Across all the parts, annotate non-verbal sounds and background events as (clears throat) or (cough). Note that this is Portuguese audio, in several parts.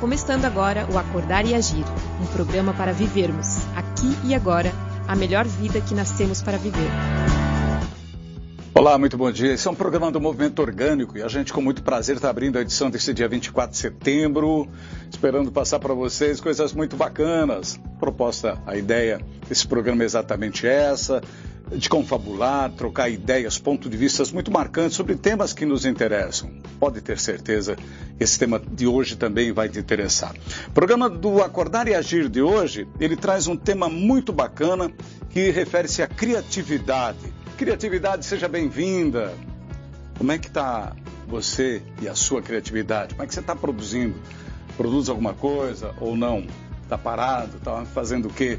Começando agora o Acordar e Agir, um programa para vivermos, aqui e agora, a melhor vida que nascemos para viver. Olá, muito bom dia. Esse é um programa do Movimento Orgânico e a gente, com muito prazer, está abrindo a edição desse dia 24 de setembro, esperando passar para vocês coisas muito bacanas. Proposta, a ideia desse programa é exatamente essa: de confabular, trocar ideias, pontos de vista muito marcantes sobre temas que nos interessam. Pode ter certeza, esse tema de hoje também vai te interessar. O programa do Acordar e Agir de hoje, ele traz um tema muito bacana que refere-se à criatividade. Criatividade, seja bem-vinda. Como é que está você e a sua criatividade? Como é que você está produzindo? Produz alguma coisa ou não? Está parado? Está fazendo o quê?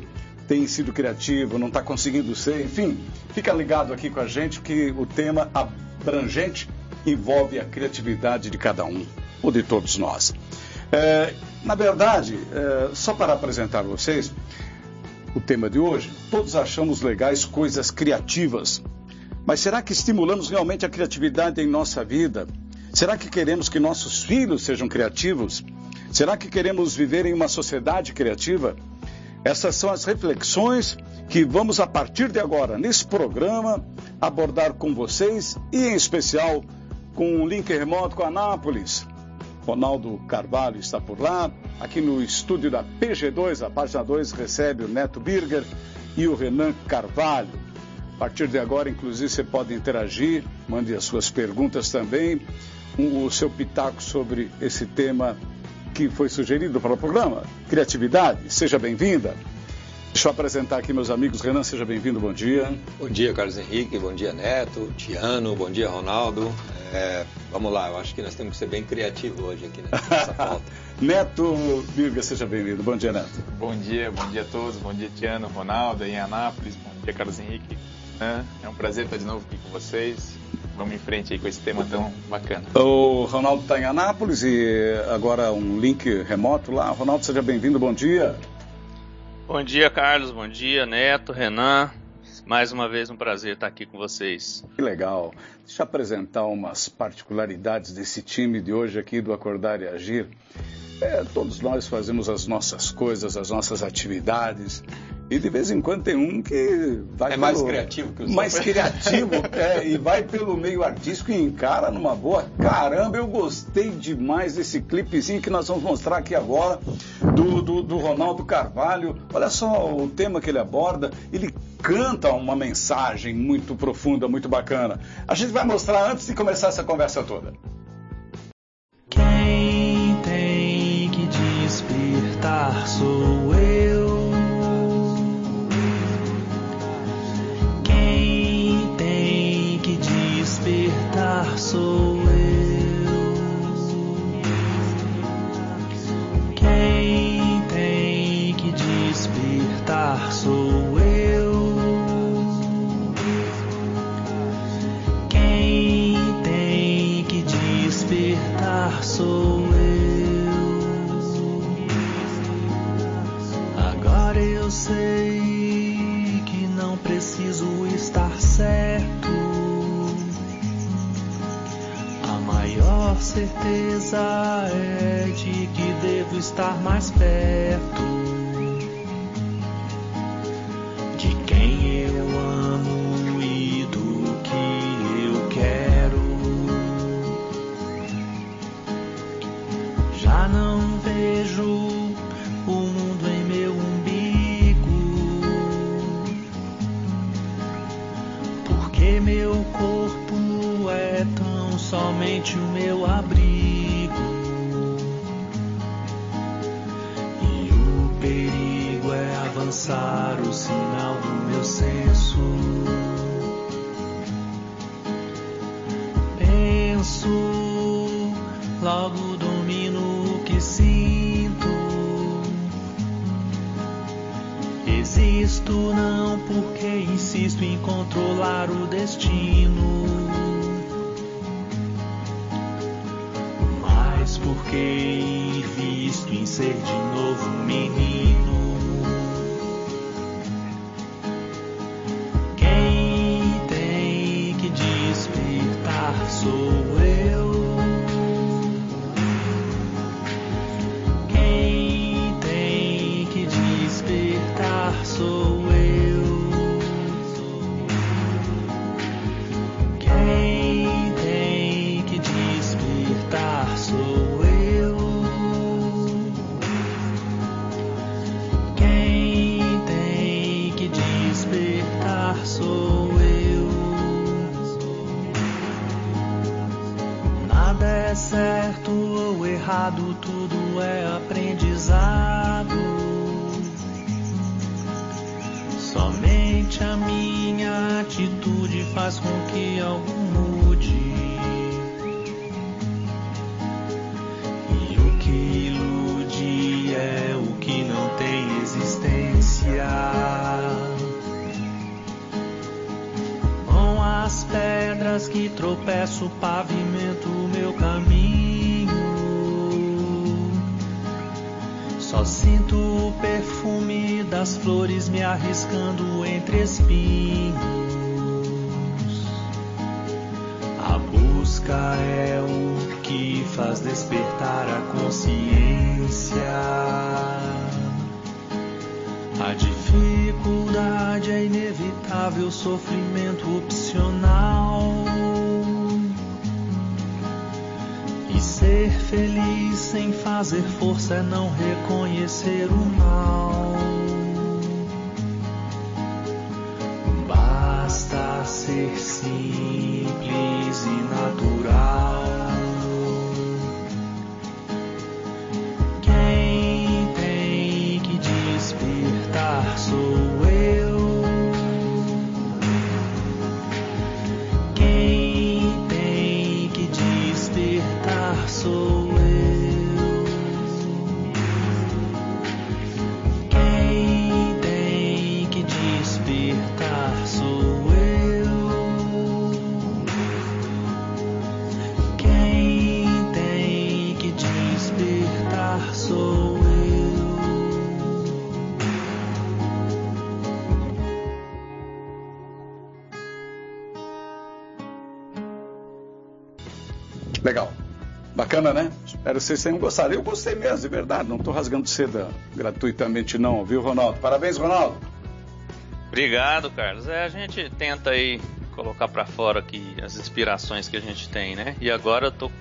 Tem sido criativo, não está conseguindo ser, enfim, fica ligado aqui com a gente que o tema abrangente envolve a criatividade de cada um, ou de todos nós. É, na verdade, é, só para apresentar vocês o tema de hoje, todos achamos legais coisas criativas, mas será que estimulamos realmente a criatividade em nossa vida? Será que queremos que nossos filhos sejam criativos? Será que queremos viver em uma sociedade criativa? Essas são as reflexões que vamos, a partir de agora, nesse programa, abordar com vocês e, em especial, com um link remoto com a Anápolis. Ronaldo Carvalho está por lá. Aqui no estúdio da PG2, a página 2 recebe o Neto Birger e o Renan Carvalho. A partir de agora, inclusive, você pode interagir, mande as suas perguntas também, o seu pitaco sobre esse tema que foi sugerido para o programa. Criatividade, seja bem-vinda. Deixa eu apresentar aqui meus amigos. Renan, seja bem-vindo, bom dia. Bom dia, Carlos Henrique, bom dia, Neto, Tiano, bom dia, Ronaldo. É, vamos lá, eu acho que nós temos que ser bem criativos hoje aqui nessa (laughs) pauta. Neto Birga, seja bem-vindo. Bom dia, Neto. Bom dia, bom dia a todos. Bom dia, Tiano, Ronaldo, em Anápolis. Bom dia, Carlos Henrique. É um prazer estar de novo aqui com vocês vamos em frente aí com esse tema tão bacana. O Ronaldo está em Anápolis e agora um link remoto lá. Ronaldo, seja bem-vindo, bom dia. Bom dia, Carlos, bom dia, Neto, Renan. Mais uma vez um prazer estar aqui com vocês. Que legal. Deixa eu apresentar umas particularidades desse time de hoje aqui do Acordar e Agir. É, todos nós fazemos as nossas coisas, as nossas atividades. E de vez em quando tem um que vai é pelo, mais criativo que os mais criativo (laughs) é, e vai pelo meio artístico e encara numa boa. Caramba, eu gostei demais desse clipezinho que nós vamos mostrar aqui agora do, do, do Ronaldo Carvalho. Olha só o tema que ele aborda. Ele canta uma mensagem muito profunda, muito bacana. A gente vai mostrar antes de começar essa conversa toda. Despertar certeza é de que devo estar mais perto Só sinto o perfume das flores me arriscando entre espinhos. A busca é o que faz despertar a consciência. A dificuldade é inevitável, sofrimento opcional. Ser feliz sem fazer força é não reconhecer o mal. Basta ser vocês tenham gostado. Eu gostei mesmo, de verdade. Não estou rasgando seda gratuitamente, não, viu, Ronaldo? Parabéns, Ronaldo. Obrigado, Carlos. É, a gente tenta aí colocar para fora aqui as inspirações que a gente tem, né? E agora eu tô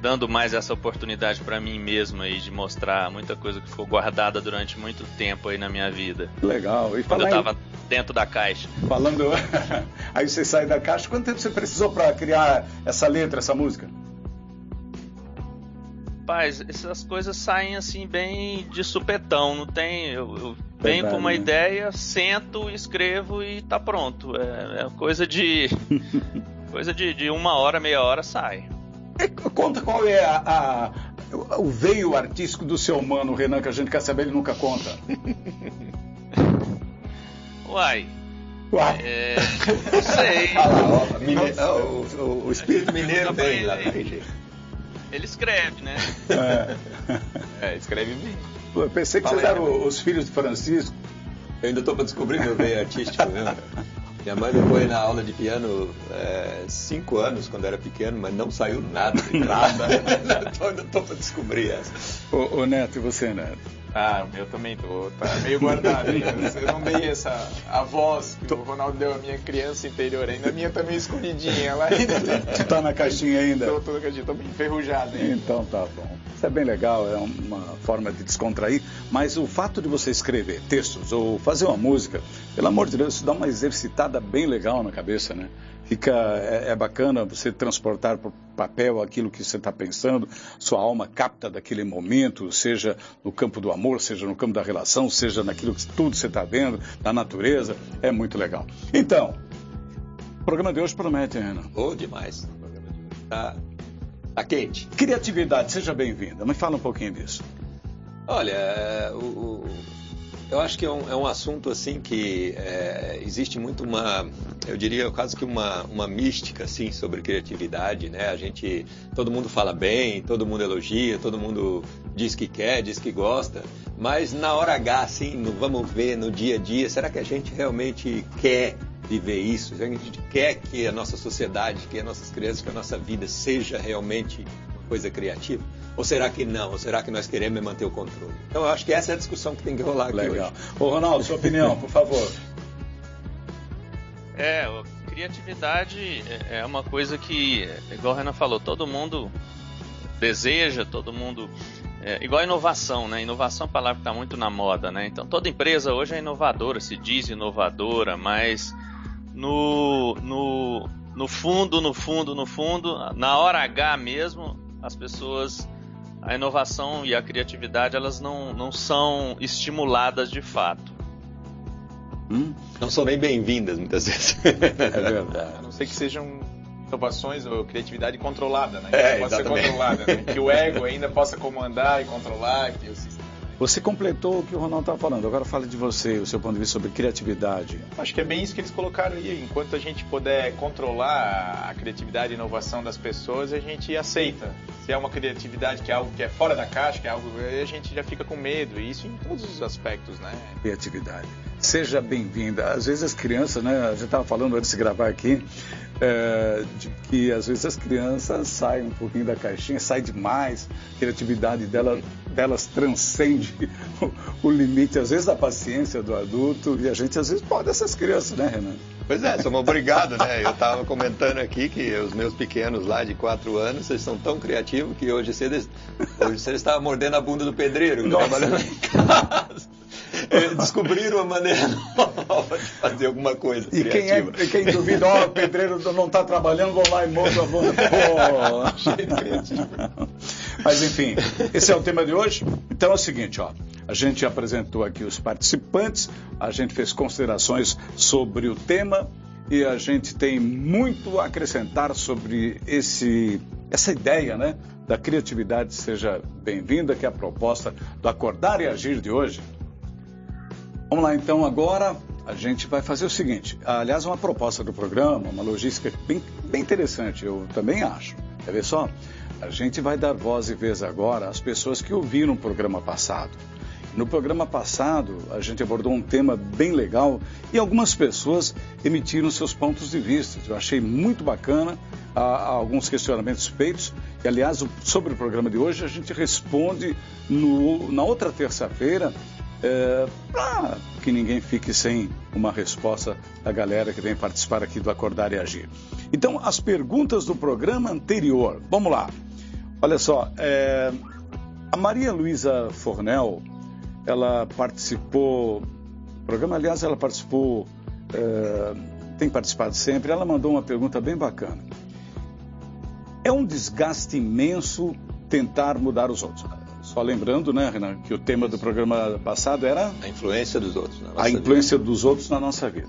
dando mais essa oportunidade para mim mesmo aí de mostrar muita coisa que ficou guardada durante muito tempo aí na minha vida. Legal. E Quando eu falar em- tava dentro da caixa. Falando. (laughs) Aí você sai da caixa. Quanto tempo você precisou para criar essa letra, essa música? Rapaz, essas coisas saem assim bem de supetão, não tem. Eu, eu venho com uma né? ideia, sento, escrevo e tá pronto. É, é coisa de. (laughs) coisa de, de uma hora, meia hora sai. E Conta qual é a, a- o veio artístico do seu mano, Renan, que a gente quer saber, ele nunca conta. (laughs) Uai, Uai. é. Não sei. (laughs) Ah lá, ó, mine- o, o- o espírito mineiro vem lá. Ele escreve, né? É. (laughs) É, escreve bem. Eu pensei que Fala vocês aí, eram Renan. os filhos de Francisco. Eu ainda estou para descobrir meu veio artístico, viu? Minha mãe me foi na aula de piano é, cinco anos quando era pequeno, mas não saiu nada. (laughs) Nada. (laughs) Então, ainda estou para descobrir essa. Ô, ô, Neto, e você, Neto? Ah, o meu também tô, tá meio guardado ainda. (laughs) Eu não dei essa a voz que o Ronaldo deu à minha criança interior ainda. A minha tá meio escondidinha lá (laughs) ainda. Tu tá na caixinha ainda? Tô, tô, tô, tô bem enferrujado ainda. Então tá bom. Isso é bem legal, é uma forma de descontrair, mas o fato de você escrever textos ou fazer uma música, pelo amor de Deus, isso dá uma exercitada bem legal na cabeça, né? Fica, é, é bacana você transportar para o papel aquilo que você está pensando, sua alma capta daquele momento, seja no campo do amor, seja no campo da relação, seja naquilo que tudo você está vendo, na natureza, é muito legal. Então, o programa de hoje promete, Renan. Ou demais. O programa de hoje Tá, tá quente. Criatividade, seja bem-vinda, mas fala um pouquinho disso. Olha, é, o- o- eu acho que é um, é um assunto assim que é, existe muito uma, eu diria quase que uma, uma mística assim sobre criatividade, né? A gente, todo mundo fala bem, todo mundo elogia, todo mundo diz que quer, diz que gosta, mas na hora H, assim, no vamos ver no dia a dia, será que a gente realmente quer viver isso? Será que a gente quer que a nossa sociedade, que as nossas crianças, que a nossa vida seja realmente coisa criativa? Ou será que não? Ou será que nós queremos é manter o controle? Então eu acho que essa é a discussão que tem que rolar aqui Legal. hoje. Ô, Ronaldo, sua opinião, por favor. É, o- criatividade é- é uma coisa que, igual a Renan falou, todo mundo deseja, todo mundo. É, igual a inovação, né? Inovação é uma palavra que está muito na moda, né? Então toda empresa hoje é inovadora, se diz inovadora, mas no, no, no fundo, no fundo, no fundo, na hora H mesmo, as pessoas a inovação e a criatividade elas não, não são estimuladas de fato. Hum? Não são nem bem-vindas muitas vezes. É verdade. A não ser que sejam inovações ou criatividade controlada, né? Que é, possa ser controlada, né? Que o ego ainda possa comandar e controlar, que o sistema você completou o que o Ronaldo estava falando. Agora fale de você, o seu ponto de vista sobre criatividade. Acho que é bem isso que eles colocaram aí. Enquanto a gente puder controlar a criatividade e inovação das pessoas, a gente aceita. Se é uma criatividade que é algo que é fora da caixa, que é algo a gente já fica com medo. E isso em todos os aspectos, né? Criatividade. Seja bem-vinda. Às vezes as crianças, né? A gente estava falando antes de gravar aqui, é, de que às vezes as crianças saem um pouquinho da caixinha, saem demais, a criatividade dela, delas transcende (laughs) o, o, limite, às vezes, da paciência do adulto, e a gente às vezes pode essas crianças, né, Renan? Pois é, somos obrigados, né? Eu estava comentando aqui que os meus pequenos lá de 4 anos, eles são tão criativos que hoje cedo, hoje cedo estavam mordendo a bunda do pedreiro, trabalhando em casa. (laughs) Descobriram uma maneira (laughs) nova de fazer alguma coisa. E quem, é, quem duvida, ó, oh, o pedreiro não está trabalhando, vou lá e mordo a bunda. (laughs) Pô. Mas enfim, esse é o tema de hoje. Então é o seguinte, ó. A gente apresentou aqui os participantes, a gente fez considerações sobre o tema e a gente tem muito a acrescentar sobre esse, essa ideia, né? Da criatividade. Seja bem-vinda, que é a proposta do Acordar e Agir de hoje. Vamos lá, então, agora a gente vai fazer o seguinte. Aliás, uma proposta do programa, uma logística bem, bem interessante, eu também acho. Quer ver só? A gente vai dar voz e vez agora às pessoas que ouviram o programa passado. No programa passado, a gente abordou um tema bem legal e algumas pessoas emitiram seus pontos de vista. Eu achei muito bacana há, alguns questionamentos feitos. E, aliás, sobre o programa de hoje, a gente responde no, na outra terça-feira é, para que ninguém fique sem uma resposta da galera que vem participar aqui do Acordar e Agir. Então, as perguntas do programa anterior. Vamos lá. Olha só, é, a Maria Luísa Fornel, ela participou, o programa, aliás, ela participou, é, tem participado sempre, ela mandou uma pergunta bem bacana. É um desgaste imenso tentar mudar os outros. Só lembrando, né, Renan, que o tema do programa passado era. A influência dos outros. a influência vida. dos outros na nossa vida.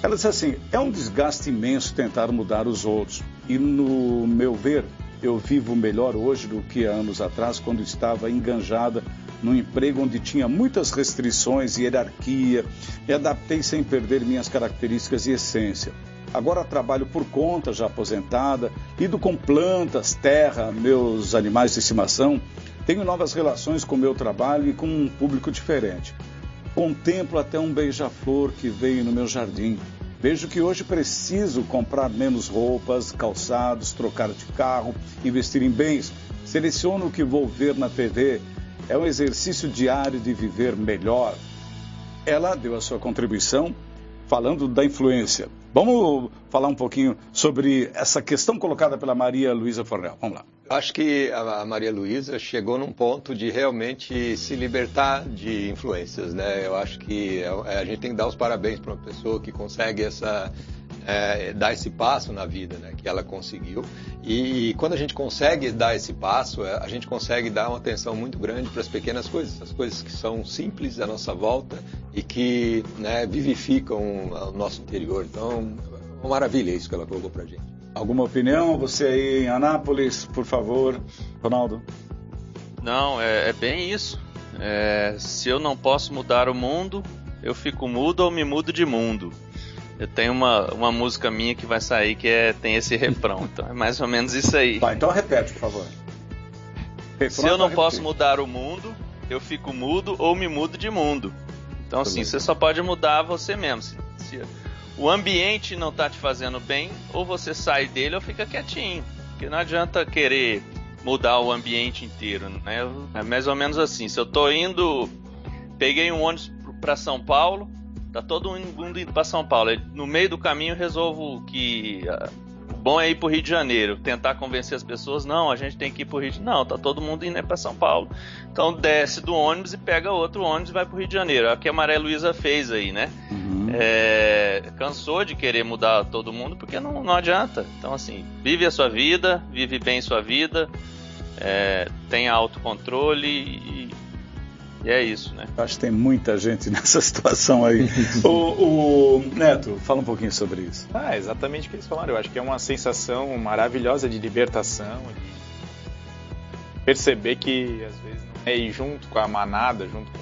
Ela disse assim: é um desgaste imenso tentar mudar os outros. E, no meu ver, eu vivo melhor hoje do que há anos atrás, quando estava enganjada num emprego onde tinha muitas restrições e hierarquia. Me adaptei sem perder minhas características e essência. Agora trabalho por conta, já aposentada, lido com plantas, terra, meus animais de estimação tenho novas relações com o meu trabalho e com um público diferente. Contemplo até um beija-flor que veio no meu jardim. Vejo que hoje preciso comprar menos roupas, calçados, trocar de carro, investir em bens. Seleciono o que vou ver na TV. É um exercício diário de viver melhor. Ela deu a sua contribuição falando da influência. Vamos falar um pouquinho sobre essa questão colocada pela Maria Luísa Fornel. Vamos lá. Acho que a Maria Luísa chegou num ponto de realmente se libertar de influências, né? Eu acho que é, a gente tem que dar os parabéns para uma pessoa que consegue essa é, dar esse passo na vida, né? Que ela conseguiu. E, quando a gente consegue dar esse passo, é, a gente consegue dar uma atenção muito grande para as pequenas coisas, as coisas que são simples à nossa volta e que né, vivificam o nosso interior. Então, é uma maravilha isso que ela colocou para a gente. Alguma opinião? Você aí em Anápolis, por favor, Ronaldo? Não, é, é bem isso. É, se eu não posso mudar o mundo, eu fico mudo ou me mudo de mundo. Eu tenho uma, uma música minha que vai sair que é, tem esse refrão, então é mais ou menos isso aí. Tá, então repete, por favor. Refrão se eu não posso mudar o mundo, eu fico mudo ou me mudo de mundo. Então, assim, você só pode mudar você mesmo. Se, se, o ambiente não tá te fazendo bem, ou você sai dele ou fica quietinho. Porque não adianta querer mudar o ambiente inteiro, né? É mais ou menos assim. Se eu tô indo, peguei um ônibus para São Paulo, tá todo mundo indo para São Paulo. No meio do caminho resolvo que uh, bom é ir pro Rio de Janeiro, tentar convencer as pessoas, não, a gente tem que ir pro Rio de Janeiro. Não, tá todo mundo indo para São Paulo. Então desce do ônibus e pega outro ônibus e vai pro Rio de Janeiro. É o que a Maria Luísa fez aí, né? Uhum. É, cansou de querer mudar todo mundo porque não, não adianta. Então, assim, vive a sua vida, vive bem sua vida, é, tenha autocontrole e, e é isso, né? Acho que tem muita gente (laughs) nessa situação aí. (laughs) o, o, Neto, fala um pouquinho sobre isso. Ah, exatamente o que eles falaram. Eu acho que é uma sensação maravilhosa de libertação, de perceber que às vezes não é ir junto com a manada, junto com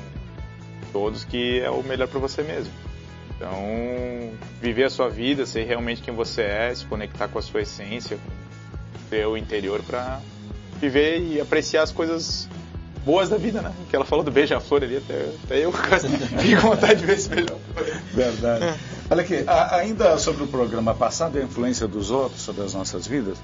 todos, que é o melhor para você mesmo. Então, viver a sua vida, ser realmente quem você é, se conectar com a sua essência, com o seu interior para viver e apreciar as coisas boas da vida, né? Que ela falou do beija-flor ali, até, até eu (laughs) fico com vontade de ver esse beija-flor. Verdade. Olha aqui, a, ainda sobre o programa passado, a influência dos outros sobre as nossas vidas,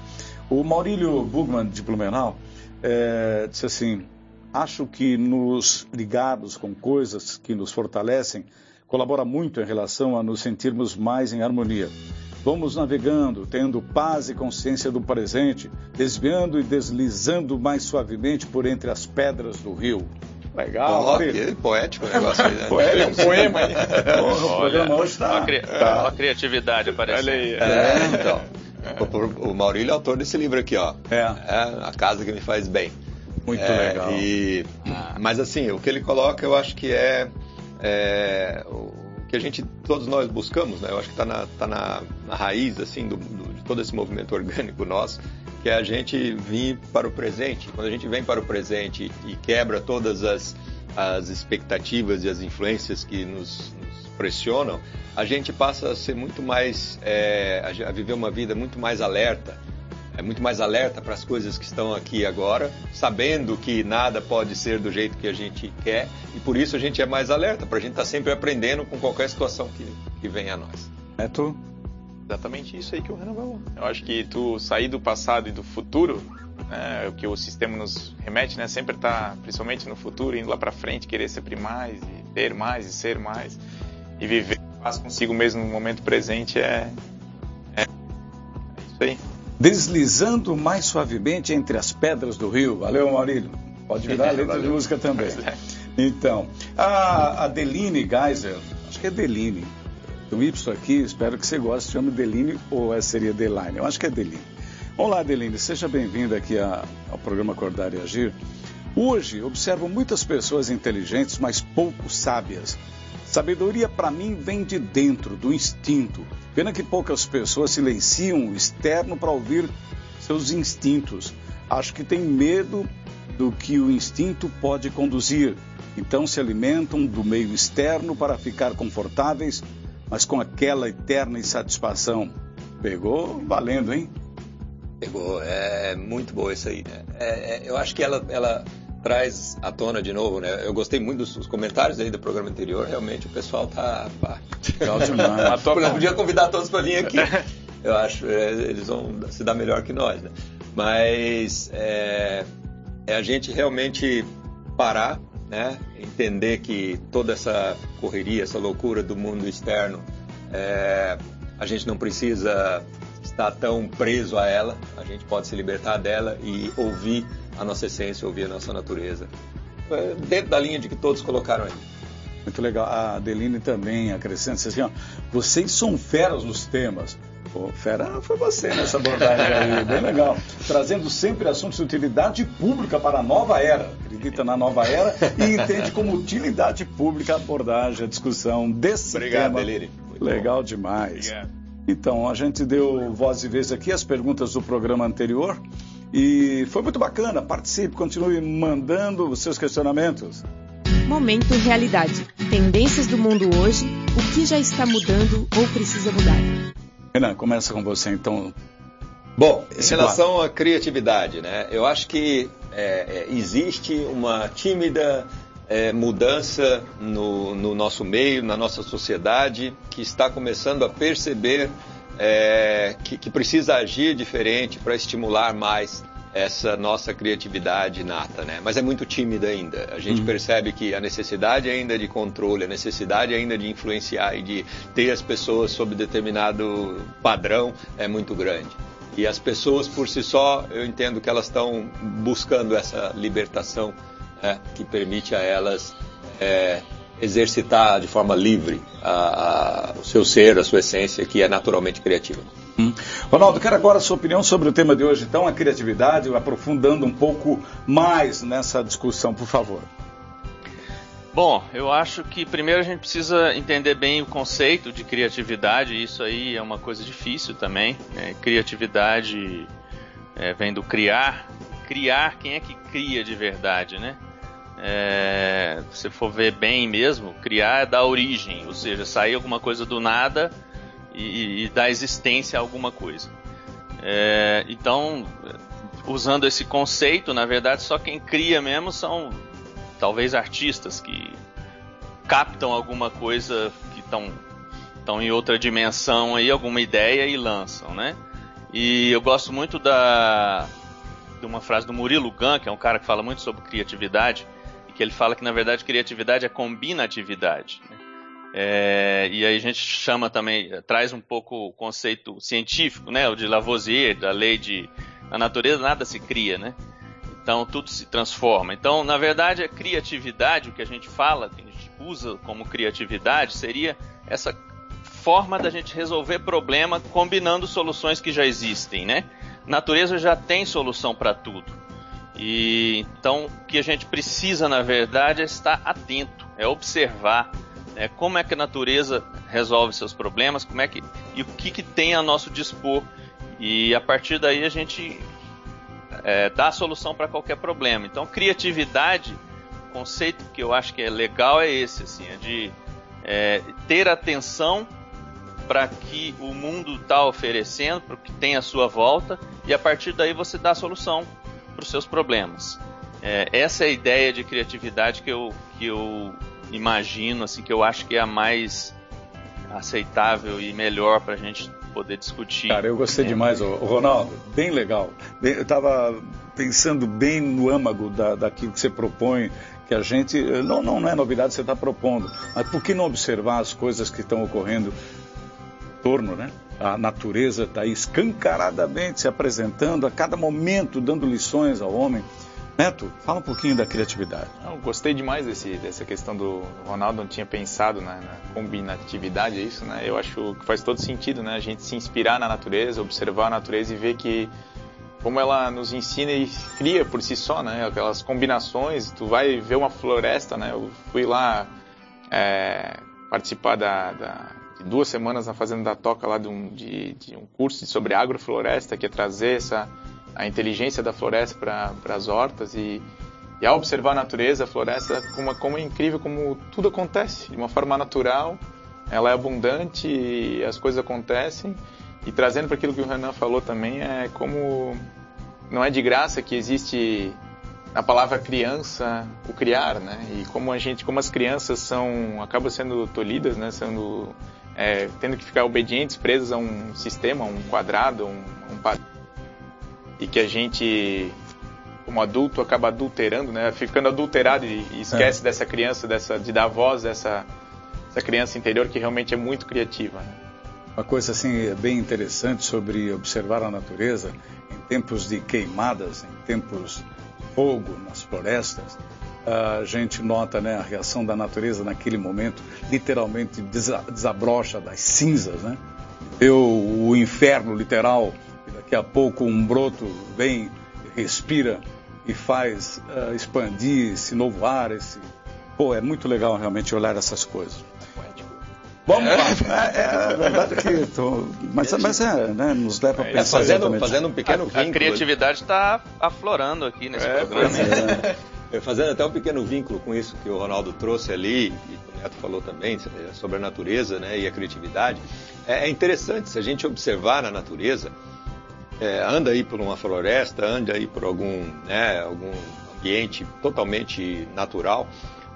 o Maurílio Bugman, de Blumenau, é, disse assim, acho que nos ligados com coisas que nos fortalecem, colabora muito em relação a nos sentirmos mais em harmonia. Vamos navegando, tendo paz e consciência do presente, desviando e deslizando mais suavemente por entre as pedras do rio. Legal. Oh, que poético o negócio aí, né? (laughs) É um poema aí. (laughs) o programa hoje está... Uma, cri... tá. uma criatividade aparecendo. Olha aí. É, então. O Maurílio é autor desse livro aqui, ó. É. é A Casa que Me Faz Bem. Muito é, legal. E, mas assim, o que ele coloca eu acho que é, é o que a gente, todos nós buscamos, né? Eu acho que está na, tá na, na, raiz assim do, do, de todo esse movimento orgânico nosso, que é a gente vir para o presente. Quando a gente vem para o presente e quebra todas as, as expectativas e as influências que nos, nos pressionam, a gente passa a ser muito mais, é, a viver uma vida muito mais alerta, é muito mais alerta para as coisas que estão aqui agora, sabendo que nada pode ser do jeito que a gente quer e por isso a gente é mais alerta, para a gente estar tá sempre aprendendo com qualquer situação que, que vem a nós. É tu? Exatamente isso aí que o Renan falou. Eu acho que tu sair do passado e do futuro, né, o que o sistema nos remete, né, sempre tá, principalmente no futuro, indo lá para frente, querer sempre mais e ter mais e ser mais e viver paz consigo mesmo no momento presente é, é, é isso aí deslizando mais suavemente entre as pedras do rio. Valeu, Maurílio. Pode virar a letra de música também. (laughs) Então, a Adeline Geiser, acho que é Deline, um Y aqui, espero que você goste, chama Deline ou seria Deline? Eu acho que é Deline. Olá, Adeline, seja bem-vinda aqui ao programa Acordar e Agir. Hoje observo muitas pessoas inteligentes, mas pouco sábias. Sabedoria para mim vem de dentro, do instinto. Pena que poucas pessoas silenciam o externo para ouvir seus instintos. Acho que tem medo do que o instinto pode conduzir. Então se alimentam do meio externo para ficar confortáveis, mas com aquela eterna insatisfação. Pegou valendo, hein? Pegou, é muito boa isso aí. É, é, eu acho que ela, ela traz à tona de novo, né? Eu gostei muito dos comentários aí do programa anterior, realmente o pessoal tá. Pá, demais. (laughs) Eu podia convidar todos para vir aqui. (laughs) Eu acho, é, eles vão se dar melhor que nós, né? Mas é, é a gente realmente parar, né? Entender que toda essa correria, essa loucura do mundo externo, é, a gente não precisa estar tão preso a ela, a gente pode se libertar dela e ouvir a nossa essência, ouvir a nossa natureza. É dentro da linha de que todos colocaram aí. Muito legal. A Adeline também acrescenta assim, ó, vocês são feras nos temas. Pô, fera foi você nessa abordagem aí, (laughs) bem legal. Trazendo sempre assuntos de utilidade pública para a nova era. Acredita na nova era e entende como utilidade pública a abordagem, a discussão desse Obrigado, tema. Adeline. Legal demais. Obrigado. Então, a gente deu voz e vez aqui, as perguntas do programa anterior. E foi muito bacana. Participe, continue mandando os seus questionamentos. Momento Realidade. Tendências do mundo hoje, o que já está mudando ou precisa mudar. Renan, começa com você então. Bom, em relação à criatividade, né? Eu acho que é, é, existe uma tímida é, mudança no, no, nosso meio, na nossa sociedade, que está começando a perceber é, que, que, precisa agir diferente para estimular mais essa nossa criatividade nata, né? Mas é muito tímida ainda. A gente uhum. percebe que a necessidade ainda de controle, a necessidade ainda de influenciar e de ter as pessoas sob determinado padrão é muito grande. E as pessoas por si só, eu entendo que elas estão buscando essa libertação né, que permite a elas é, exercitar de forma livre a, a, o seu ser, a sua essência, que é naturalmente criativa. Hum. Ronaldo, quero agora a sua opinião sobre o tema de hoje, então, a criatividade, aprofundando um pouco mais nessa discussão, por favor. Bom, eu acho que primeiro a gente precisa entender bem o conceito de criatividade, isso aí é uma coisa difícil também. Né? Criatividade é, vem do criar. Criar, quem é que cria de verdade, né? É, se for ver bem mesmo, criar é dar origem, ou seja, sair alguma coisa do nada e, e dar existência a alguma coisa. É, então, usando esse conceito, na verdade, só quem cria mesmo são talvez artistas que captam alguma coisa que estão estão em outra dimensão aí, alguma ideia e lançam, né? E eu gosto muito da de uma frase do Murilo Gun, que é um cara que fala muito sobre criatividade, que ele fala que na verdade criatividade é combinatividade. Né? É, e aí a gente chama também, traz um pouco o conceito científico, né? O de Lavoisier, da lei de a natureza nada se cria, né? Então tudo se transforma. Então, na verdade, a criatividade, o que a gente fala, que a gente usa como criatividade, seria essa forma da gente resolver problema combinando soluções que já existem, né? Natureza já tem solução para tudo. E então o que a gente precisa, na verdade, é estar atento, é observar né, como é que a natureza resolve seus problemas, como é que e o que, que tem a nosso dispor. E a partir daí a gente é, dar solução para qualquer problema. Então, criatividade, conceito que eu acho que é legal é esse, assim, é de é, ter atenção para que o mundo está oferecendo, para o que tem à sua volta, e a partir daí você dá a solução para os seus problemas. É, essa é a ideia de criatividade que eu, que eu imagino, assim, que eu acho que é a mais aceitável e melhor para a gente poder discutir. Cara, eu gostei é. demais, o Ronaldo, bem legal. Eu estava pensando bem no âmago da, daquilo que você propõe, que a gente. Não, não, não é novidade você está propondo, mas por que não observar as coisas que estão ocorrendo em torno, né? A natureza está escancaradamente se apresentando a cada momento, dando lições ao homem. Neto, fala um pouquinho da criatividade. Eu gostei demais desse, dessa questão do Ronaldo, não tinha pensado na, na, combinatividade, é isso, né? Eu acho que faz todo sentido, né? A gente se inspirar na natureza, observar a natureza e ver que como ela nos ensina e cria por si só, né? Aquelas combinações, tu vai ver uma floresta, né? Eu fui lá é, participar da, da, duas semanas na Fazenda da Toca lá de um, de, de um curso sobre agrofloresta, que é trazer essa a inteligência da floresta para as hortas e, e ao observar a natureza, a floresta, como, como é incrível como tudo acontece de uma forma natural, ela é abundante e as coisas acontecem. E trazendo para aquilo que o Renan falou também, é como não é de graça que existe na palavra criança o criar, né? E como a gente, como as crianças são, acabam sendo tolhidas, né? Sendo é, tendo que ficar obedientes, presas a um sistema, a um quadrado, um, um padrão e que a gente, como adulto, acaba adulterando, né? Ficando adulterado e, e esquece é. dessa criança, dessa, de dar voz a essa, essa criança interior que realmente é muito criativa. Né? Uma coisa assim bem interessante sobre observar a natureza em tempos de queimadas, em tempos de fogo nas florestas, a gente nota né, a reação da natureza naquele momento, literalmente desabrocha das cinzas, né? Eu, o inferno literal daqui a pouco um broto vem, respira e faz uh, expandir esse novo ar, esse... Pô, é muito legal realmente olhar essas coisas. Vamos é. lá. É, é, é verdade que tô, mas, mas é, né, nos leva a é, pensar. fazendo, fazendo um pequeno a. A criatividade está aflorando aqui nesse é, programa. É. (laughs) Fazendo até um pequeno vínculo com isso que o Ronaldo trouxe ali, e o Neto falou também, sobre a natureza né, e a criatividade. É interessante, se a gente observar na natureza, é, anda aí por uma floresta, anda aí por algum, né, algum ambiente totalmente natural,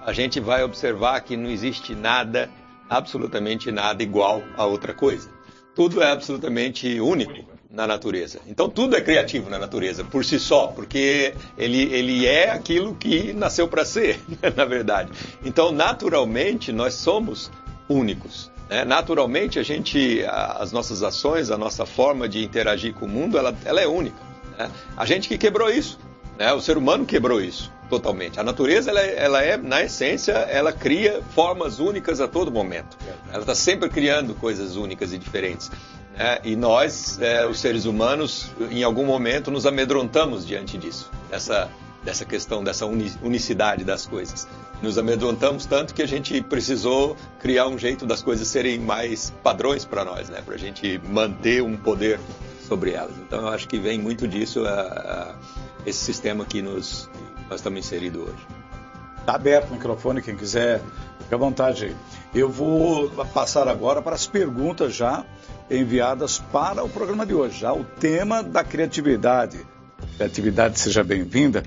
a gente vai observar que não existe nada, absolutamente nada igual a outra coisa. Tudo é absolutamente único na natureza. Então tudo é criativo na natureza por si só, porque ele, ele é aquilo que nasceu para ser, (laughs) na verdade. Então naturalmente nós somos únicos. Né? Naturalmente, a gente, as nossas ações, a nossa forma de interagir com o mundo, ela, ela é única. Né? A gente que quebrou isso. Né? O ser humano quebrou isso totalmente. A natureza, ela, ela, é, na essência, ela cria formas únicas a todo momento. Ela está sempre criando coisas únicas e diferentes. Né? E nós, é, os seres humanos, em algum momento nos amedrontamos diante disso, dessa, dessa questão, dessa unicidade das coisas. Nos amedrontamos tanto que a gente precisou criar um jeito das coisas serem mais padrões para nós, né? para a gente manter um poder sobre elas. Então, eu acho que vem muito disso a, a, esse sistema que nos, nós estamos inseridos hoje. Está aberto o microfone, quem quiser, fique à vontade. Eu vou passar agora para as perguntas já enviadas para o programa de hoje. Já o tema da criatividade. Criatividade, seja bem-vinda.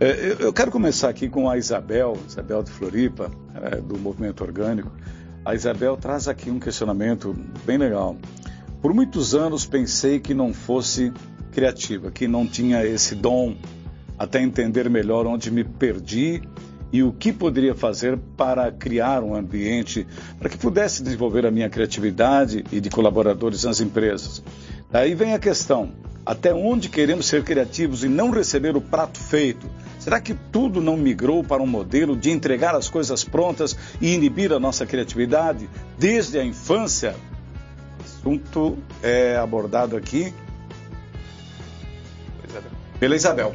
É, eu quero começar aqui com a Isabel, Isabel de Floripa, é, do Movimento Orgânico. A Isabel traz aqui um questionamento bem legal. Por muitos anos pensei que não fosse criativa, que não tinha esse dom, até entender melhor onde me perdi e o que poderia fazer para criar um ambiente para que pudesse desenvolver a minha criatividade e de colaboradores nas empresas. Daí vem a questão: até onde queremos ser criativos e não receber o prato feito? Será que tudo não migrou para um modelo de entregar as coisas prontas e inibir a nossa criatividade desde a infância? O assunto é abordado aqui pela Isabel.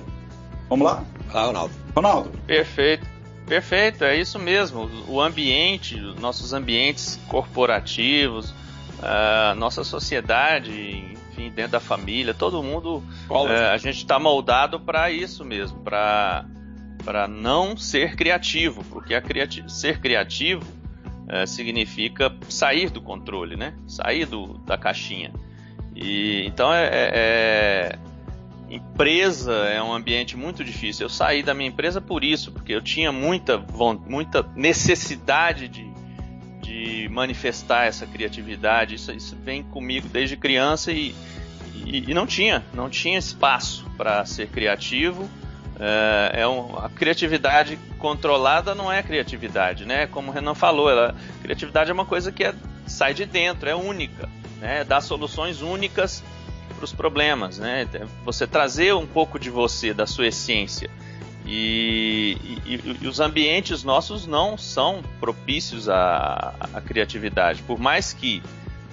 Vamos lá? Ah, Ronaldo. Ronaldo. Perfeito. Perfeito, é isso mesmo. O ambiente, nossos ambientes corporativos, a nossa sociedade, enfim, dentro da família, todo mundo, é, a gente está moldado para isso mesmo, para para não ser criativo, porque a criati ser criativo é, significa sair do controle, né? Sair do, da caixinha. E então é, é, é empresa é um ambiente muito difícil. Eu saí da minha empresa por isso, porque eu tinha muita, muita necessidade de, de manifestar essa criatividade. Isso, isso vem comigo desde criança e, e, e não tinha, não tinha espaço para ser criativo. É, é um, a criatividade controlada não é criatividade, né? Como o Renan falou, ela, criatividade é uma coisa que é, sai de dentro, é única, né? Dá soluções únicas para os problemas, né? Você trazer um pouco de você, da sua essência. E, e, e os ambientes nossos não são propícios à, à criatividade. Por mais que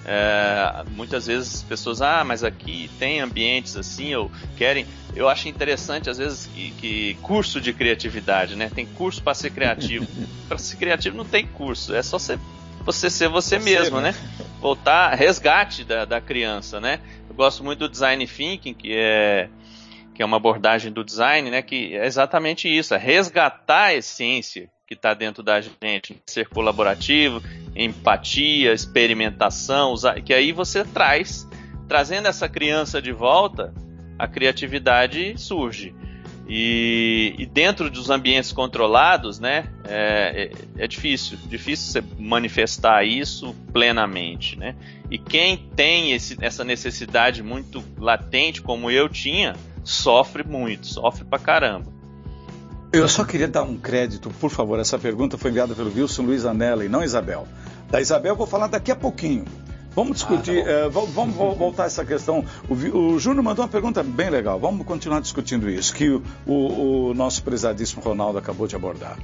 é, muitas vezes as pessoas, ah, mas aqui tem ambientes assim, ou querem. Eu acho interessante, às vezes, que, que curso de criatividade, né? Tem curso para ser criativo. (laughs) para ser criativo não tem curso, é só ser, você ser você, você mesmo, né? né? Voltar, resgate da, da criança, né? Gosto muito do design thinking, que é que é uma abordagem do design, né, que é exatamente isso, é resgatar a essência que está dentro da gente, ser colaborativo, empatia, experimentação, usar, que aí você traz, trazendo essa criança de volta, a criatividade surge. E, e, dentro dos ambientes controlados, né, é, é, é, difícil, difícil você manifestar isso plenamente, né? E quem tem esse, essa necessidade muito latente, como eu tinha, sofre muito, sofre pra caramba. Eu só queria dar um crédito, por favor. Essa pergunta foi enviada pelo Wilson Luiz Anella e não Isabel. Da Isabel eu vou falar daqui a pouquinho. Vamos discutir, ah, tá uh, vamos voltar a essa questão. O, o Júnior mandou uma pergunta bem legal. Vamos continuar discutindo isso, que o, o, o nosso prezadíssimo Ronaldo acabou de abordar.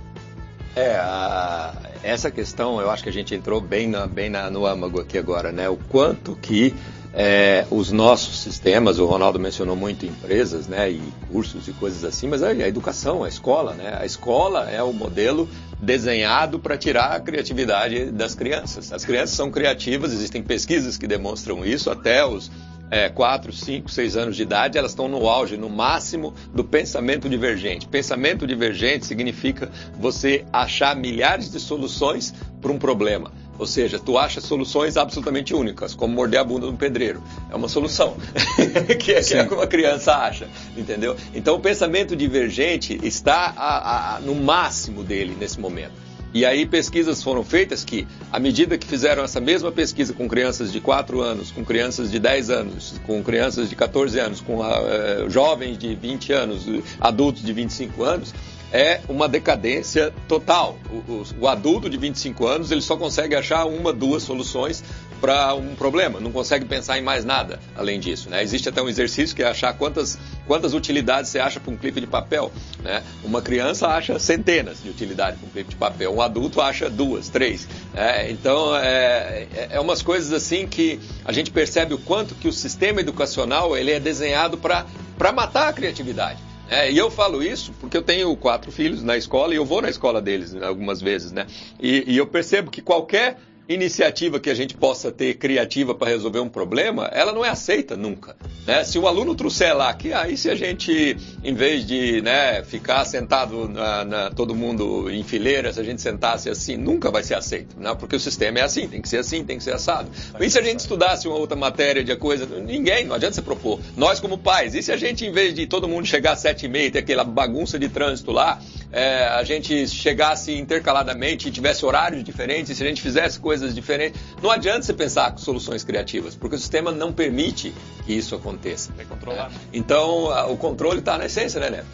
É, a, essa questão eu acho que a gente entrou bem, na, bem na, no âmago aqui agora, né? O quanto que é, os nossos sistemas, o Ronaldo mencionou muito empresas, né, e cursos e coisas assim, mas a, educação, a escola, né, a escola é o modelo desenhado para tirar a criatividade das crianças. As crianças são criativas, existem pesquisas que demonstram isso, até os é, 4, 5, 6 anos de idade, elas estão no auge, no máximo do pensamento divergente. Pensamento divergente significa você achar milhares de soluções para um problema. Ou seja, tu acha soluções absolutamente únicas, como morder a bunda do pedreiro. É uma solução (laughs) que, é, que é como a criança acha, entendeu? Então o pensamento divergente está a, a, no máximo dele nesse momento. E aí pesquisas foram feitas que, à medida que fizeram essa mesma pesquisa com crianças de 4 anos, com crianças de 10 anos, com crianças de 14 anos, com uh, jovens de 20 anos, adultos de 25 anos, é uma decadência total. O, o, o, adulto de 25 anos ele só consegue achar uma, duas soluções para um problema, não consegue pensar em mais nada além disso. Né? Existe até um exercício que é achar quantas, quantas utilidades você acha para um clipe de papel. Né? Uma criança acha centenas de utilidades para um clipe de papel, um adulto acha duas, três. É, então, é, é, é umas coisas assim que a gente percebe o quanto que o sistema educacional ele é desenhado para matar a criatividade. É, e eu falo isso porque eu tenho quatro filhos na escola e eu vou na escola deles algumas vezes, né? E, e eu percebo que qualquer iniciativa que a gente possa ter criativa para resolver um problema, ela não é aceita nunca. Né? Se o aluno trouxer lá que aí se a gente, em vez de né, ficar sentado na, na, todo mundo em fileira, se a gente sentasse assim, nunca vai ser aceito, né? porque o sistema é assim, tem que ser assim, tem que ser assado. E se a gente estudasse uma outra matéria de coisa, ninguém, não adianta você propor. Nós como pais, e se a gente, em vez de todo mundo chegar às sete e meia e ter aquela bagunça de trânsito lá, é, a gente chegasse intercaladamente e tivesse horários diferentes, se a gente fizesse coisas diferentes, não adianta você pensar com soluções criativas, porque o sistema não permite que isso aconteça. Tem que controlar. É. Então, a, o controle está na essência, né, Neto?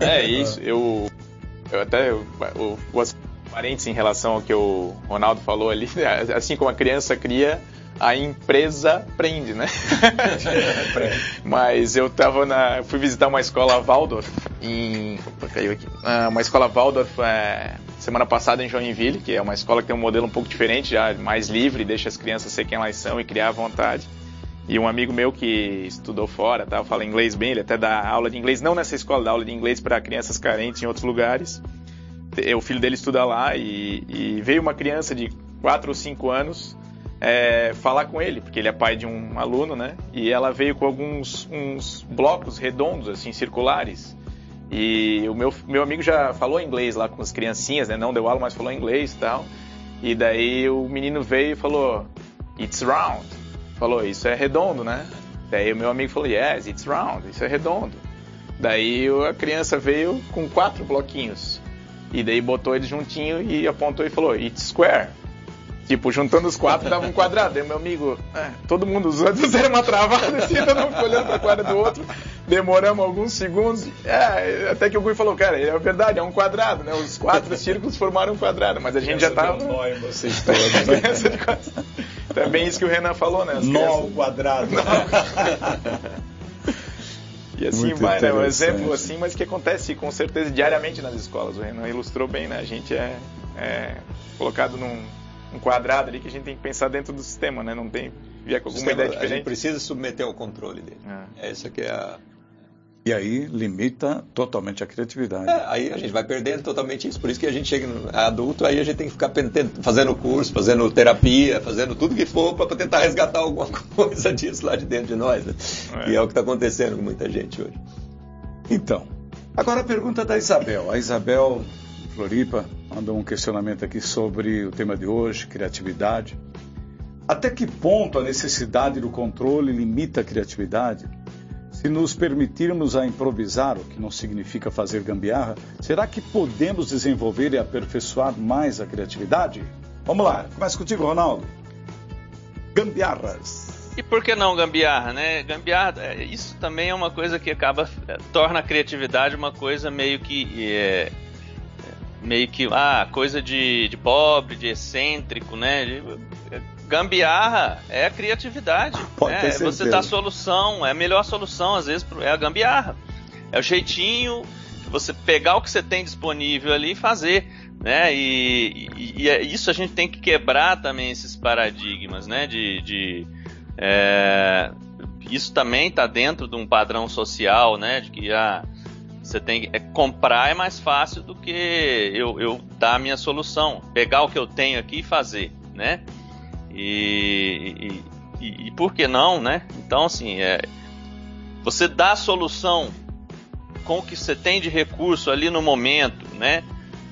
É isso. Eu, eu até eu, eu, parênteses em relação ao que o Ronaldo falou ali, assim como a criança cria, a empresa prende, né? (laughs) Mas eu tava na, fui visitar uma escola Waldorf em, opa, caiu aqui, ah, uma escola Waldorf é, semana passada em Joinville, que é uma escola que tem um modelo um pouco diferente, já mais livre, deixa as crianças ser quem elas são e criar à vontade. E um amigo meu que estudou fora, tá, fala inglês bem, ele até dá aula de inglês, não nessa escola, dá aula de inglês para crianças carentes em outros lugares. O filho dele estuda lá e, e veio uma criança de 4 ou 5 anos é, falar com ele, porque ele é pai de um aluno, né? E ela veio com alguns uns blocos redondos, assim, circulares. E o meu, meu amigo já falou inglês lá com as criancinhas, né? Não deu aula, mas falou inglês e tal. E daí o menino veio e falou, It's round. Falou, isso é redondo, né? Daí o meu amigo falou, Yes, it's round, isso é redondo. Daí a criança veio com quatro bloquinhos. E daí botou eles juntinho e apontou e falou, It's square. Tipo, juntando os quatro dava um quadrado. Aí meu amigo, é, todo mundo usando, (laughs) deram uma travada (laughs) assim, todo mundo olhando pra quadra do outro. Demoramos alguns segundos. É, até que o Gui falou, cara, é verdade, é um quadrado, né? Os quatro (laughs) círculos formaram um quadrado, mas a gente já tava. Nó em vocês todos, né? então é bem isso que o Renan falou, né? As Nó crianças... quadrado. (laughs) E assim Muito vai, né? Um exemplo assim, mas que acontece com certeza diariamente nas escolas. O Renan ilustrou bem, né? A gente é, é colocado num, um quadrado ali que a gente tem que pensar dentro do sistema, né? Não tem vier com alguma sistema, ideia diferente. A gente precisa submeter ao controle dele. É. Essa que é a e aí limita totalmente a criatividade. É, aí a gente vai perdendo totalmente isso. Por isso que a gente chega adulto, aí a gente tem que ficar fazendo curso, fazendo terapia, fazendo tudo que for para tentar resgatar alguma (laughs) coisa disso lá de dentro de nós. Né? É. E é o que está acontecendo com muita gente hoje. Então, agora a pergunta da Isabel. A Isabel Floripa mandou um questionamento aqui sobre o tema de hoje, criatividade. Até que ponto a necessidade do controle limita a criatividade? Se nos permitirmos a improvisar, o que não significa fazer gambiarra, será que podemos desenvolver e aperfeiçoar mais a criatividade? Vamos lá, começa contigo, Ronaldo. Gambiarras. E por que não gambiarra, né? Gambiarra, é, isso também é uma coisa que acaba é, torna a criatividade uma coisa meio que é, meio que ah, coisa de, de pobre, de excêntrico, né? Gambiarra é a criatividade. Pode né? ter Você dá solução, é a melhor solução, às vezes, é a gambiarra. É o jeitinho de você pegar o que você tem disponível ali e fazer. Né? E, e, e é isso a gente tem que quebrar também esses paradigmas, né? De, de é, isso também está dentro de um padrão social, né? De que ah, você tem é, comprar é mais fácil do que eu, eu dar a minha solução, pegar o que eu tenho aqui e fazer, né? E, e, e por que não, né? Então, assim, é, você dá a solução com o que você tem de recurso ali no momento, né?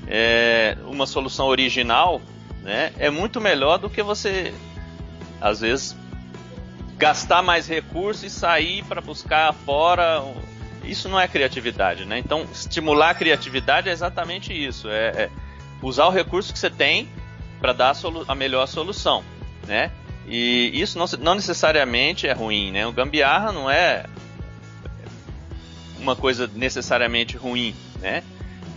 É, uma solução original, né? É muito melhor do que você, às vezes, gastar mais recursos e sair para buscar fora isso não é criatividade, né? Então, estimular a criatividade é exatamente isso: é, é usar o recurso que você tem para dar a, a, melhor solução, né? E isso não, não, necessariamente é ruim, né? O gambiarra não é uma coisa necessariamente ruim, né?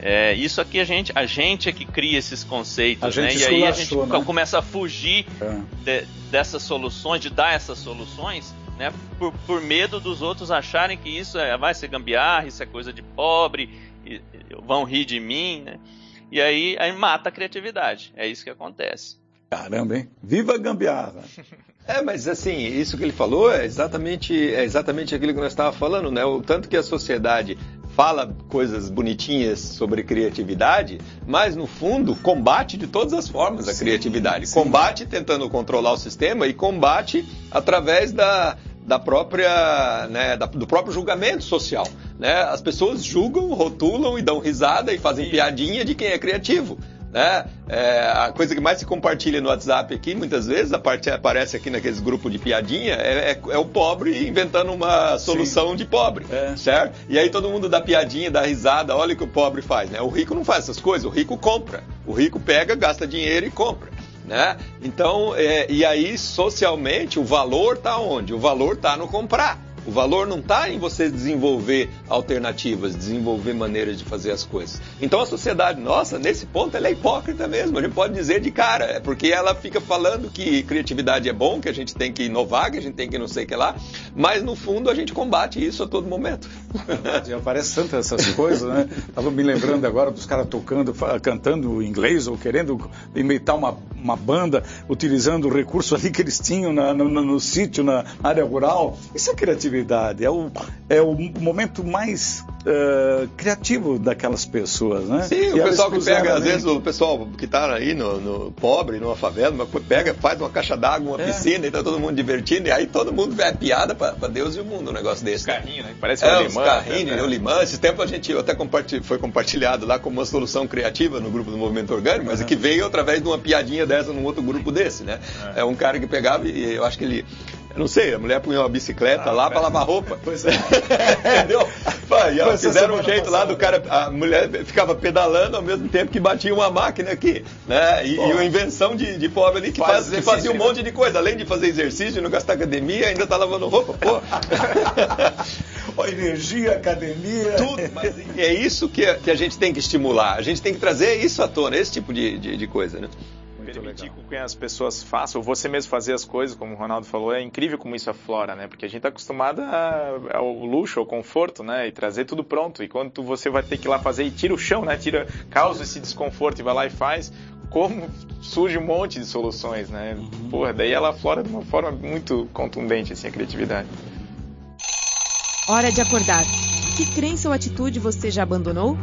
É, isso aqui a gente, a gente é que cria esses conceitos, né? E aí a gente né? começa a fugir é. de, dessas soluções, de dar essas soluções, né? Por, por medo dos outros acharem que isso é, vai ser gambiarra, isso é coisa de pobre, e, vão rir de mim, né? E aí, aí mata a criatividade. É isso que acontece. Caramba, hein? Viva a gambiarra! É, mas assim, isso que ele falou é exatamente, é exatamente aquilo que nós estávamos falando, né? O tanto que a sociedade fala coisas bonitinhas sobre criatividade, mas no fundo combate de todas as formas a sim, criatividade. Sim. Combate tentando controlar o sistema e combate através da, da própria, né, da, do próprio julgamento social. Né? As pessoas julgam, rotulam e dão risada e fazem sim. piadinha de quem é criativo. Né? É, a coisa que mais se compartilha no WhatsApp aqui, muitas vezes, a parte aparece aqui naqueles grupos de piadinha, é, é, é o pobre inventando uma solução Sim. de pobre, é. certo? E aí todo mundo dá piadinha, dá risada, olha o que o pobre faz, né? O rico não faz essas coisas, o rico compra. O rico pega, gasta dinheiro e compra. Né? Então, é, e aí socialmente o valor está onde? O valor está no comprar. O valor não está em você desenvolver alternativas, desenvolver maneiras de fazer as coisas. Então a sociedade nossa, nesse ponto, ela é hipócrita mesmo. A gente pode dizer de cara, é porque ela fica falando que criatividade é bom, que a gente tem que inovar, que a gente tem que não sei o que lá, mas no fundo a gente combate isso a todo momento. Verdade, aparece tanto essas coisas, né? Estava me lembrando agora dos caras tocando, cantando inglês ou querendo imitar uma, uma banda, utilizando o recurso ali que eles tinham na, no, no, no sítio, na área rural. Isso é criatividade, é o, é o momento mais uh, criativo daquelas pessoas, né? Sim, e o pessoal que pega, às vezes, o pessoal que está aí no, no, pobre, numa favela, pega, faz uma caixa d'água, uma é. piscina e tá todo mundo divertindo, e aí todo mundo vê a piada para Deus e o mundo, um negócio desse. Os carrinhos, né? Parece é, os carrinhos, né? o limão. Esse tempo a gente até compartilha, foi compartilhado lá como uma solução criativa no grupo do Movimento Orgânico, mas uhum. que veio através de uma piadinha dessa num outro grupo desse, né? É, é um cara que pegava e eu acho que ele não sei, a mulher punha uma bicicleta ah, lá para lavar roupa. (laughs) Pois é. (laughs) Entendeu? e fizeram um jeito lá do cara, a mulher ficava pedalando ao mesmo tempo que batia uma máquina aqui, né? E, e uma invenção de, de pobre ali que faz, fazia um monte de coisa. Além de fazer exercício, não gastar academia, ainda tá lavando roupa, pô. (laughs) energia, academia. Tudo, mas é isso que a, que a gente tem que estimular. A gente tem que trazer isso à tona, esse tipo de, de, de coisa, né? Permitir que as pessoas façam, ou você mesmo fazer as coisas, como o Ronaldo falou, é incrível como isso aflora, né? Porque a gente está acostumado ao luxo, ao conforto, né? E trazer tudo pronto. E quando você vai ter que ir lá fazer e tira o chão, né? Tira, causa esse desconforto e vai lá e faz, como surge um monte de soluções, né? Uhum. Porra, daí ela aflora de uma forma muito contundente, assim, a criatividade. Hora de acordar. Que crença ou atitude você já abandonou?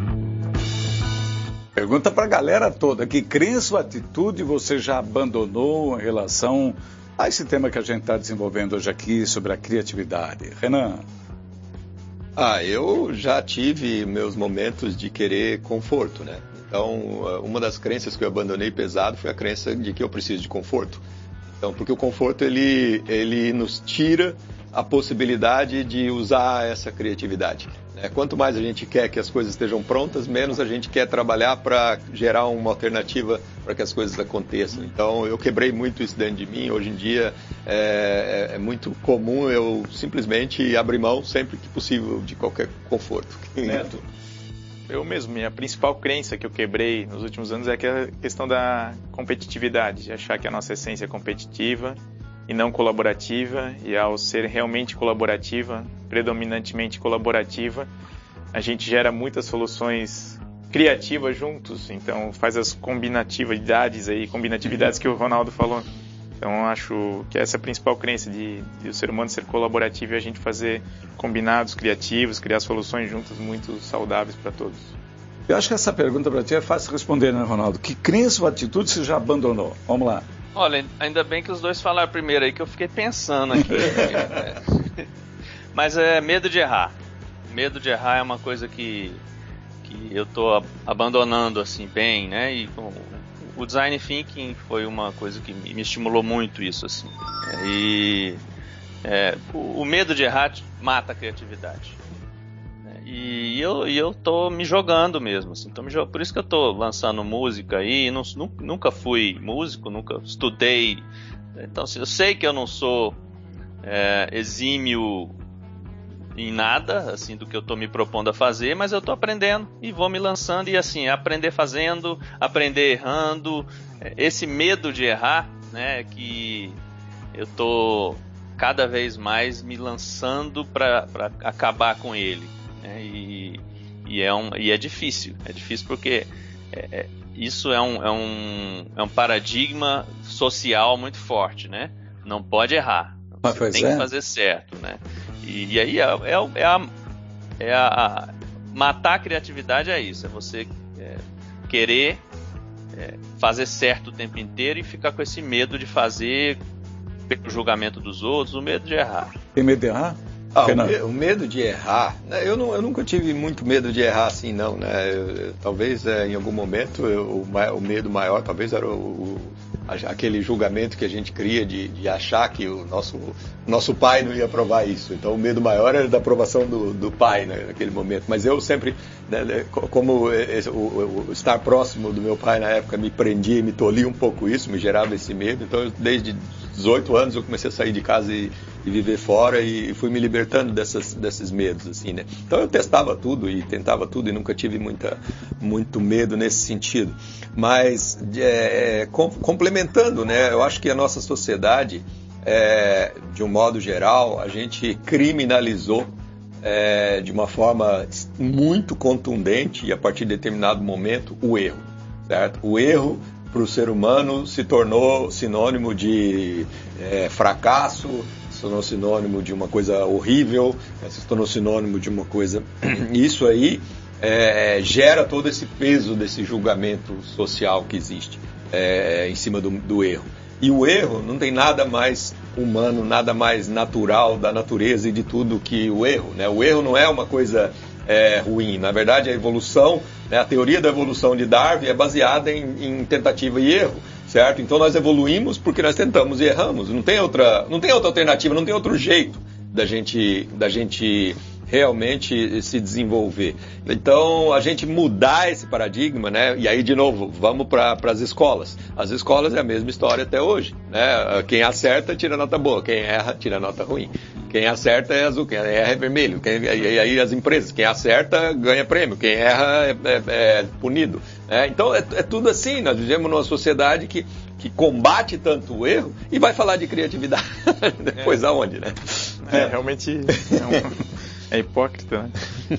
Pergunta para a galera toda, que crença ou atitude você já abandonou em relação a esse tema que a gente está desenvolvendo hoje aqui sobre a criatividade? Renan? Ah, eu já tive meus momentos de querer conforto, né? Então, uma das crenças que eu abandonei pesado foi a crença de que eu preciso de conforto. Então, porque o conforto ele, ele nos tira a possibilidade de usar essa criatividade. Né? Quanto mais a gente quer que as coisas estejam prontas, menos a gente quer trabalhar para gerar uma alternativa para que as coisas aconteçam. Então eu quebrei muito isso dentro de mim. Hoje em dia é, é, é muito comum eu simplesmente abrir mão sempre que possível de qualquer conforto. (laughs) Neto. Eu mesmo, minha principal crença que eu quebrei nos últimos anos é a questão da competitividade, de achar que a nossa essência é competitiva e não colaborativa, e ao ser realmente colaborativa, predominantemente colaborativa, a gente gera muitas soluções criativas juntos, então faz as combinatividades aí, combinatividades que o Ronaldo falou. Então acho que essa é a principal crença de, de o ser humano ser colaborativo e a gente fazer combinados criativos, criar soluções juntas muito saudáveis para todos. Eu acho que essa pergunta para ti é fácil responder, né, Ronaldo? Que crença ou atitude você já abandonou? Vamos lá. Olha, ainda bem que os dois falaram primeiro aí, que eu fiquei pensando aqui. (laughs) Mas é medo de errar. Medo de errar é uma coisa que, que eu tô abandonando assim bem, né? E o design thinking foi uma coisa que me estimulou muito isso assim. E é, o, o medo de errar mata a criatividade. E eu, e eu tô me jogando mesmo, assim, tô me jogando. por isso que eu tô lançando música aí, não, nunca fui músico, nunca estudei, então assim, eu sei que eu não sou é, exímio em nada, assim, do que eu tô me propondo a fazer, mas eu tô aprendendo e vou me lançando e assim, aprender fazendo, aprender errando, esse medo de errar, né, que eu tô cada vez mais me lançando para acabar com ele. Né? E, e, é um, e é difícil. É difícil porque é, é, isso é um, é, um, é um paradigma social muito forte, né? Não pode errar. Você tem é. que fazer certo, né? E, e aí é, é, é, a, é a, a, matar a criatividade é isso, é você é, querer é, fazer certo o tempo inteiro e ficar com esse medo de fazer o julgamento dos outros, o medo de errar. Tem medo de errar? Ah, o, medo de errar, né? eu, não, eu, nunca tive muito medo de errar assim, não, né? Eu, talvez é, em algum momento eu, o, o, medo maior, talvez era o, aquele julgamento que a gente cria de, de, achar que o nosso, nosso pai não ia aprovar isso. Então o medo maior era da aprovação do, do pai né, naquele momento. Mas eu sempre, né, né como esse, o, estar próximo do meu pai na época me prendia e me tolhia um pouco isso, me gerava esse medo. Então eu, desde 18 anos eu comecei a sair de casa e, e viver fora e fui me libertando dessas, desses medos, assim, né? Então eu testava tudo e tentava tudo e nunca tive muita, muito medo nesse sentido. Mas é, com, complementando, né? Eu acho que a nossa sociedade, é, de um modo geral, a gente criminalizou é, de uma forma muito contundente e a partir de determinado momento o erro, certo? O erro para o ser humano se tornou sinônimo de é, fracasso, se tornou sinônimo de uma coisa horrível, se tornou sinônimo de uma coisa. Isso aí é, gera todo esse peso desse julgamento social que existe é, em cima do, do erro. E o erro não tem nada mais humano, nada mais natural da natureza e de tudo que o erro. Né? O erro não é uma coisa é, ruim. Na verdade, a evolução, né, a teoria da evolução de Darwin é baseada em, em, tentativa e erro, certo? Então nós evoluímos porque nós tentamos e erramos. Não tem outra, não tem outra alternativa, não tem outro jeito da gente, da gente realmente se desenvolver. Então, a gente mudar esse paradigma, né? E aí, de novo, vamos para as escolas. As escolas é a mesma história até hoje, né? Quem acerta, tira nota boa. Quem erra, tira nota ruim. Quem acerta é azul, quem erra é vermelho. Quem, e aí as empresas, quem acerta ganha prêmio, quem erra é, é, é punido. É, então é, é, tudo assim, nós vivemos numa sociedade que, que combate tanto o erro e vai falar de criatividade (laughs) depois é. aonde, né? É, realmente é um, (laughs) é hipócrita, né?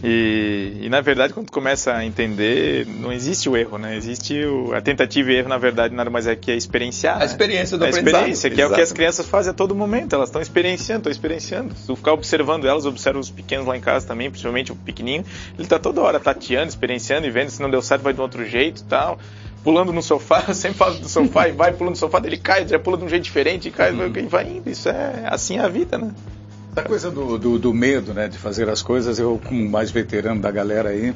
E, e, na verdade, quando tu começa a entender, não existe o erro, né? Existe o, a tentativa e erro, na verdade, nada mais é que é experienciar. A experiência do a experiência, que é o que as crianças fazem a todo momento. Elas estão experienciando, estão experienciando. Se tu ficar observando elas, observa os pequenos lá em casa também, principalmente o pequenininho, ele está toda hora tateando, experienciando e vendo se não deu certo, vai de um outro jeito e tal pulando no sofá, (laughs) eu sempre falo do sofá e vai pulando no sofá, ele cai, já pula de um jeito diferente e cai, e vai indo. Isso é assim é a vida, né? A coisa do, do, do, medo, né, de fazer as coisas, eu, como mais veterano da galera aí,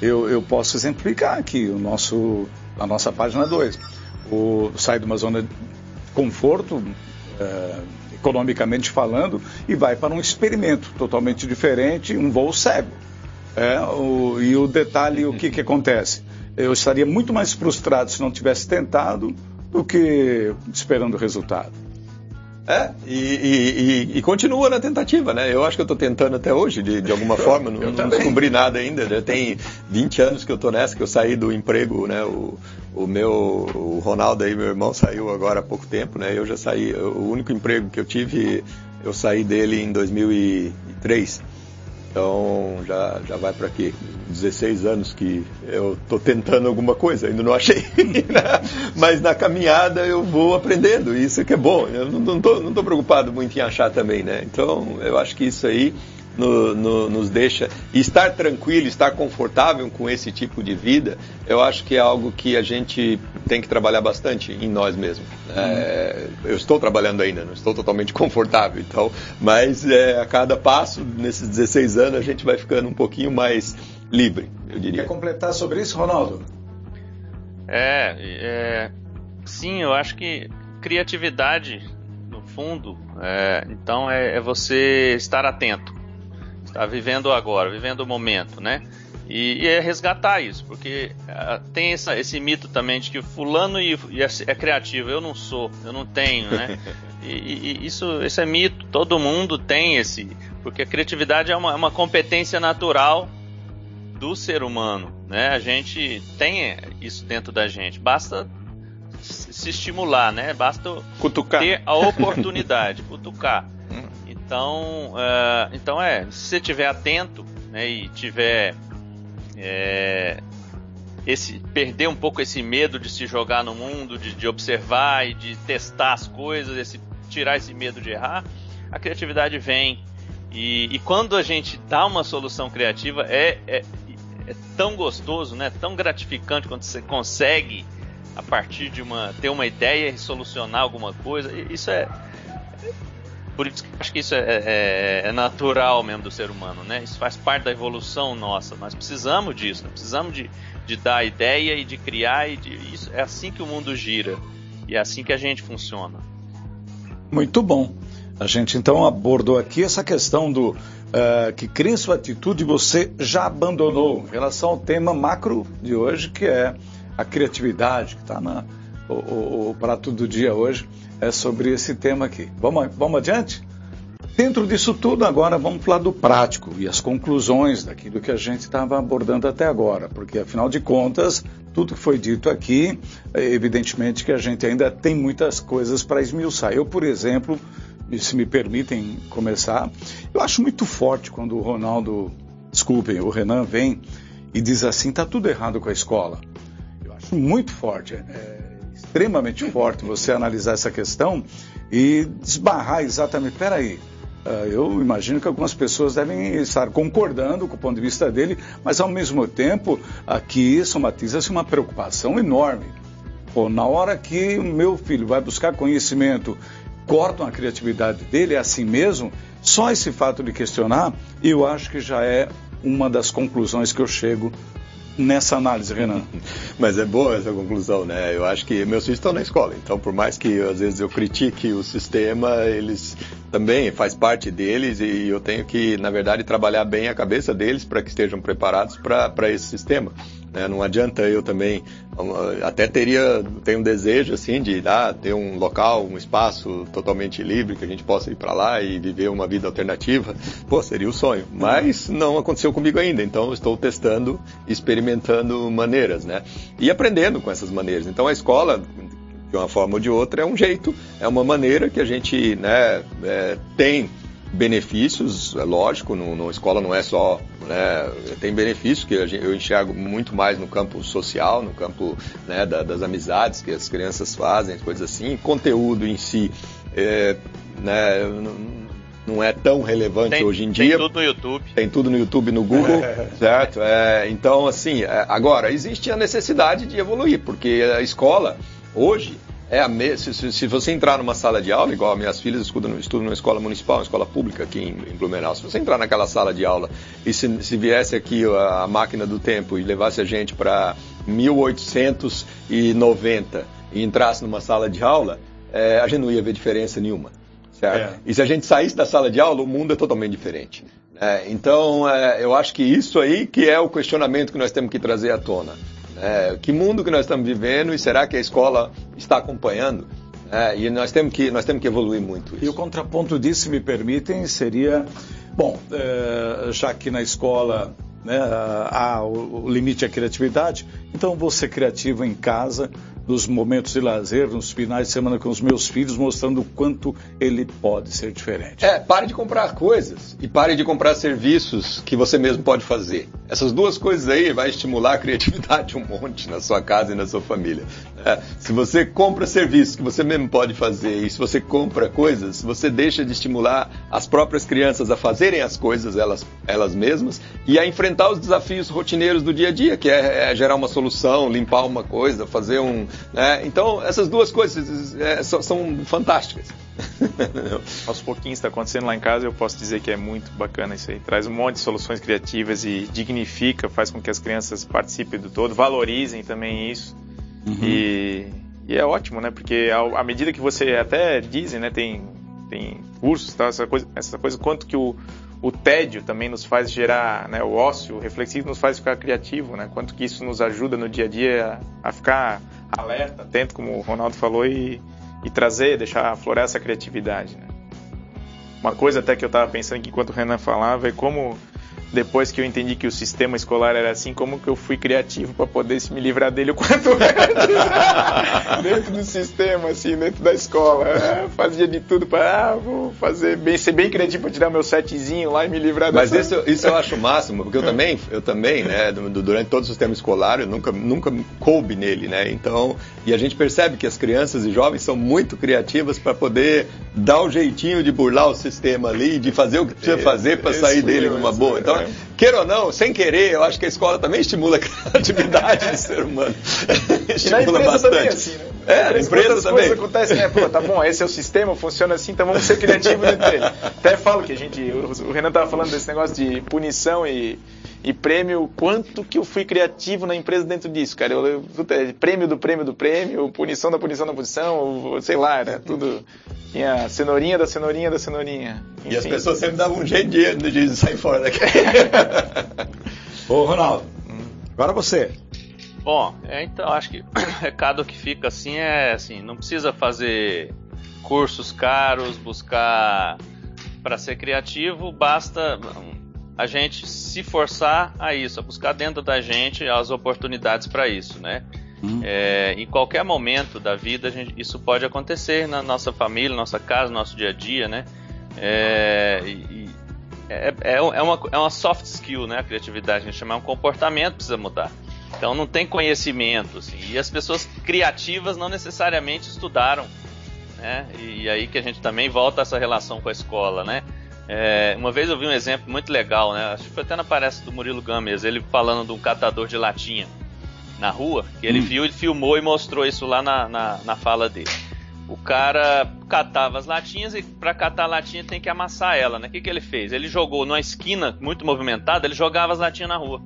eu, eu posso exemplificar aqui o nosso, a nossa página 2. O, sai de uma zona de conforto, é, economicamente falando, e vai para um experimento totalmente diferente, um voo cego. É, o, e o detalhe, o que, que acontece? Eu estaria muito mais frustrado se não tivesse tentado do que esperando o resultado. É, e, e, e, continua na tentativa, né? Eu acho que eu estou tentando até hoje, de, de alguma forma, não, não descobri nada ainda. Já tem 20 anos que eu estou nessa, que eu saí do emprego, né? O, o meu, o Ronaldo aí, meu irmão, saiu agora há pouco tempo, né? Eu já saí, o único emprego que eu tive, eu saí dele em 2003. Então já, já vai para quê? 16 anos que eu estou tentando alguma coisa, ainda não achei. (laughs) Né? Mas na caminhada eu vou aprendendo, isso que é bom. Eu não estou não tô preocupado muito em achar também, né? Então eu acho que isso aí no, no, nos deixa. E estar tranquilo, estar confortável com esse tipo de vida, eu acho que é algo que a gente tem que trabalhar bastante em nós mesmos. É, eu estou trabalhando ainda, não estou totalmente (laughs) confortável, então, mas é, a cada passo, nesses 16 anos, a gente vai ficando um pouquinho mais livre, eu diria. Quer completar sobre isso, Ronaldo? É, é sim, eu acho que criatividade, no fundo, é, então é, é você estar atento está vivendo agora, vivendo o momento, né? E, e é resgatar isso, porque uh, tem essa, esse mito também de que fulano e, e é, é, criativo, eu não sou, eu não tenho, né? (laughs) E, e, isso, esse é mito, todo mundo tem esse, porque a criatividade é uma, é uma competência natural do ser humano, né? A gente tem isso dentro da gente, basta se estimular, né? Basta cutucar. ter a oportunidade, cutucar. (laughs) Então, uh, então é, se você estiver atento né, e tiver é, esse perder um pouco esse medo de se jogar no mundo, de, de observar e de testar as coisas, esse, tirar esse medo de errar, a criatividade vem. E, e quando a gente dá uma solução criativa, é, é, é, tão gostoso, né? tão gratificante quando você consegue, a partir de uma. ter uma ideia e solucionar alguma coisa. Isso é. Por isso que acho que isso é, é, é, natural mesmo do ser humano, né? Isso faz parte da evolução nossa. Nós precisamos disso, né? precisamos de, de dar ideia e de criar e de, isso é assim que o mundo gira e é assim que a gente funciona. Muito bom. A gente então abordou aqui essa questão do uh, que em sua atitude você já abandonou em relação ao tema macro de hoje, que é a criatividade, que está na o, o, o, prato do dia hoje, é sobre esse tema aqui. Vamos, vamos adiante? Dentro disso tudo, agora vamos falar do prático e as conclusões daquilo que a gente estava abordando até agora, porque afinal de contas, tudo que foi dito aqui, é evidentemente que a gente ainda tem muitas coisas para esmiuçar. Eu, por exemplo, se me permitem começar, eu acho muito forte quando o Ronaldo, desculpem, o Renan vem e diz assim: está tudo errado com a escola. Eu acho muito forte, é extremamente forte você analisar essa questão e desbarrar exatamente. Peraí, ah, eu imagino que algumas pessoas devem estar concordando com o ponto de vista dele, mas ao mesmo tempo aqui somatiza-se uma preocupação enorme. Pô, na hora que o meu filho vai buscar conhecimento cortam a criatividade dele, é assim mesmo, só esse fato de questionar, eu acho que já é uma das conclusões que eu chego nessa análise, Renan. (laughs) Mas é boa essa conclusão, né? Eu acho que meus filhos estão na escola, então por mais que às vezes eu critique o sistema, eles também faz parte deles e eu tenho que, na verdade, trabalhar bem a cabeça deles para que estejam preparados para esse sistema. Né? Não adianta eu também, até teria, tenho um desejo assim de ah, ter um local, um espaço totalmente livre que a gente possa ir para lá e viver uma vida alternativa. Pô, seria o sonho. Mas não aconteceu comigo ainda, então estou testando, experimentando maneiras, né? E aprendendo com essas maneiras. Então a escola, de uma forma ou de outra, é um jeito, é uma maneira que a gente né, é, tem benefícios, é lógico, no, no escola não é só, né, tem benefícios que eu enxergo muito mais no campo social, no campo né, da, das amizades que as crianças fazem, coisas assim, conteúdo em si, é, né, não é tão relevante tem, hoje em dia. Tem tudo no YouTube. Tem tudo no YouTube, no Google, (laughs) certo? É, então, assim, é, agora, existe a necessidade de evoluir, porque a escola, hoje, é a me... se, se, você entrar numa sala de aula, igual minhas filhas estudam, estudam numa escola municipal, uma escola pública aqui em, em Blumenau, se você entrar naquela sala de aula e se, se viesse aqui a, a máquina do tempo e levasse a gente para 1890 e entrasse numa sala de aula, é, a gente não ia ver diferença nenhuma. Certo? É. E se a gente saísse da sala de aula, o mundo é totalmente diferente. É, então, é, eu acho que isso aí que é o questionamento que nós temos que trazer à tona. É, que mundo que nós estamos vivendo e será que a escola está acompanhando? É, e nós temos, que, nós temos que evoluir muito isso. E o contraponto disso, se me permitem, seria, bom, é, já que na escola né, há o, o limite à criatividade, então vou ser criativo em casa, nos momentos de lazer, nos finais de semana com os meus filhos, mostrando o quanto ele pode ser diferente. É, pare de comprar coisas e pare de comprar serviços que você mesmo pode fazer. Essas duas coisas aí vai estimular a criatividade (laughs) um monte na sua casa e na sua família. É, se você compra serviços que você mesmo pode fazer e se você compra coisas, você deixa de estimular as próprias crianças a fazerem as coisas elas, elas mesmas e a enfrentar os desafios rotineiros do dia a dia, que é, é gerar uma solução, limpar uma coisa, fazer um, né? Então, essas duas coisas é, são, são, fantásticas. (laughs) Aos pouquinhos está acontecendo lá em casa, eu posso dizer que é muito bacana isso aí. Traz um monte de soluções criativas e dignifica, faz com que as crianças participem do todo, valorizem também isso. Uhum. E, e, é ótimo, né? Porque à medida que você até dizem, né? Tem, tem cursos, tá? essa, coisa, essa coisa, quanto que o, o tédio também nos faz gerar, né, o ócio reflexivo nos faz ficar criativo, né? Quanto que isso nos ajuda no dia a dia a ficar alerta, atento, como o Ronaldo falou, e, e trazer, deixar aflorar essa criatividade. Né? Uma coisa até que eu estava pensando aqui enquanto o Renan falava é como depois que eu entendi que o sistema escolar era assim, como que eu fui criativo para poder me livrar dele o quanto (laughs) antes. dentro do sistema, assim, dentro da escola. É, fazia de tudo para, ah, vou fazer bem, ser bem criativo para tirar meu setzinho lá e me livrar Mas dessa... isso, isso eu acho o máximo, porque eu também, eu também, né, durante todo o sistema escolar, eu nunca, nunca coube nele, né? Então, e a gente percebe que as crianças e jovens são muito criativas para poder dar o jeitinho de burlar o sistema ali, de fazer o que precisa fazer para sair dele numa boa. Então, é. queira ou não, sem querer, eu acho que a escola também estimula (laughs) a criatividade do ser humano. estimula bastante. Também, assim, né? É, a empresa também. coisas acontecem, né? Pô, tá bom, esse é o sistema, funciona assim, então vamos ser criativos dentro dele. Até falo que a gente, o Renan tava falando desse negócio de punição e e prêmio, quanto que eu fui criativo na empresa dentro disso, cara. Eu, eu, prêmio do prêmio do prêmio, punição da punição da punição, sei lá, era tudo. Tinha cenourinha da cenourinha da cenourinha. Enfim. E as pessoas sempre davam um jeito de, de sair fora daqui. (laughs) Ô, Ronaldo, agora você. Bom, é, então acho que o (coughs) recado que fica assim é assim, não precisa fazer cursos caros, buscar para ser criativo, basta a gente se forçar a isso, a buscar dentro da gente as oportunidades para isso, né? Hum. É, em qualquer momento da vida gente, isso pode acontecer na nossa família, nossa casa, no nosso dia a dia, né? É, e, é, é, é, uma, é uma soft skill, né? A criatividade, a gente chama um comportamento precisa mudar. Então não tem conhecimento, assim, e as pessoas criativas não necessariamente estudaram, né? E, e aí que a gente também volta a essa relação com a escola, né? É, uma vez eu vi um exemplo muito legal, né? Acho que foi até na palestra do Murilo Games, ele falando de um catador de latinha na rua, que ele hum. viu, ele filmou e mostrou isso lá na, na, na fala dele. O cara catava as latinhas e para catar a latinha tem que amassar ela, né? O que, que ele fez? Ele jogou numa esquina muito movimentada, ele jogava as latinhas na rua.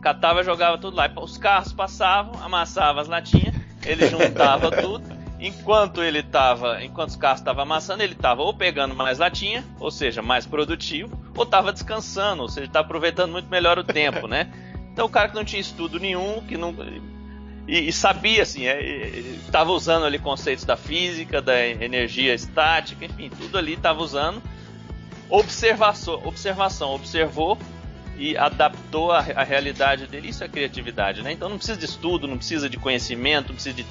Catava, jogava tudo lá. Os carros passavam, amassava as latinhas, ele juntava (laughs) tudo enquanto ele estava, enquanto os carros estavam amassando, ele estava ou pegando mais latinha, ou seja, mais produtivo, ou estava descansando, ou seja, está aproveitando muito melhor o tempo, né? (laughs) Então o cara que não tinha estudo nenhum, que não e, e sabia assim, estava é, usando ali conceitos da física, da energia estática, enfim, tudo ali estava usando observação, observação, observou e adaptou a, a, realidade dele. Isso é criatividade, né? Então não precisa de estudo, não precisa de conhecimento, não precisa de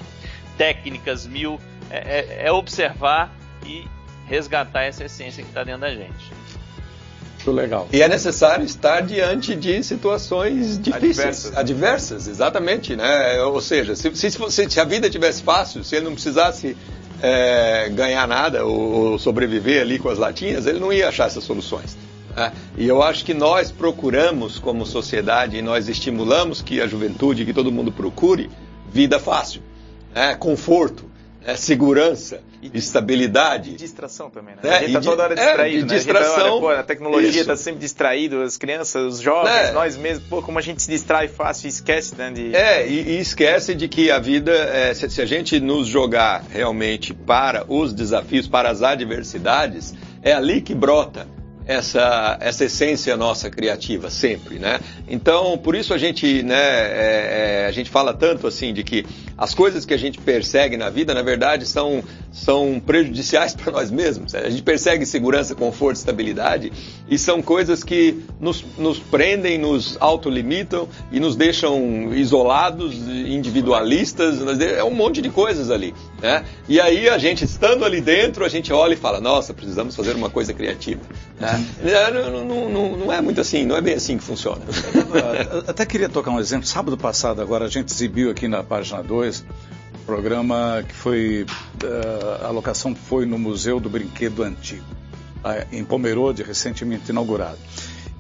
técnicas mil, é, é, é observar e resgatar essa essência que está dentro da gente. Muito legal. E é necessário estar diante de situações difíceis, adversas, adversas exatamente, né? Ou seja, se, se, se, a vida tivesse fácil, se ele não precisasse é, ganhar nada ou, ou, sobreviver ali com as latinhas, ele não ia achar essas soluções. Né? E eu acho que nós procuramos como sociedade e nós estimulamos que a juventude, que todo mundo procure vida fácil é, conforto, é, segurança, e, estabilidade. E distração também, né? É, a gente está toda hora é, distraído, é, né? Distração, a, olha, pô, a tecnologia está sempre distraído, as crianças, os jovens, é. nós mesmos, pô, como a gente se distrai fácil e esquece, né? De... É, e, e esquece de que a vida, é, se, se a gente nos jogar realmente para os desafios, para as adversidades, é ali que brota essa, essa essência nossa criativa sempre, né? Então, por isso a gente, né, é, é, a gente fala tanto assim de que as coisas que a gente persegue na vida, na verdade, são, são prejudiciais (laughs) para nós mesmos. A gente persegue segurança, conforto, estabilidade e são coisas que nos, nos prendem, nos autolimitam e nos deixam isolados, individualistas, é um monte de coisas ali, né? E aí a gente estando ali dentro, a gente olha e fala, nossa, precisamos fazer uma coisa criativa. Né? É, não, não, não, não, é muito assim, não é bem assim que funciona. Até queria tocar um exemplo. Sábado passado, agora, a gente exibiu aqui na página 2 um programa que foi. Uh, a locação foi no Museu do Brinquedo Antigo, em Pomerode, recentemente inaugurado.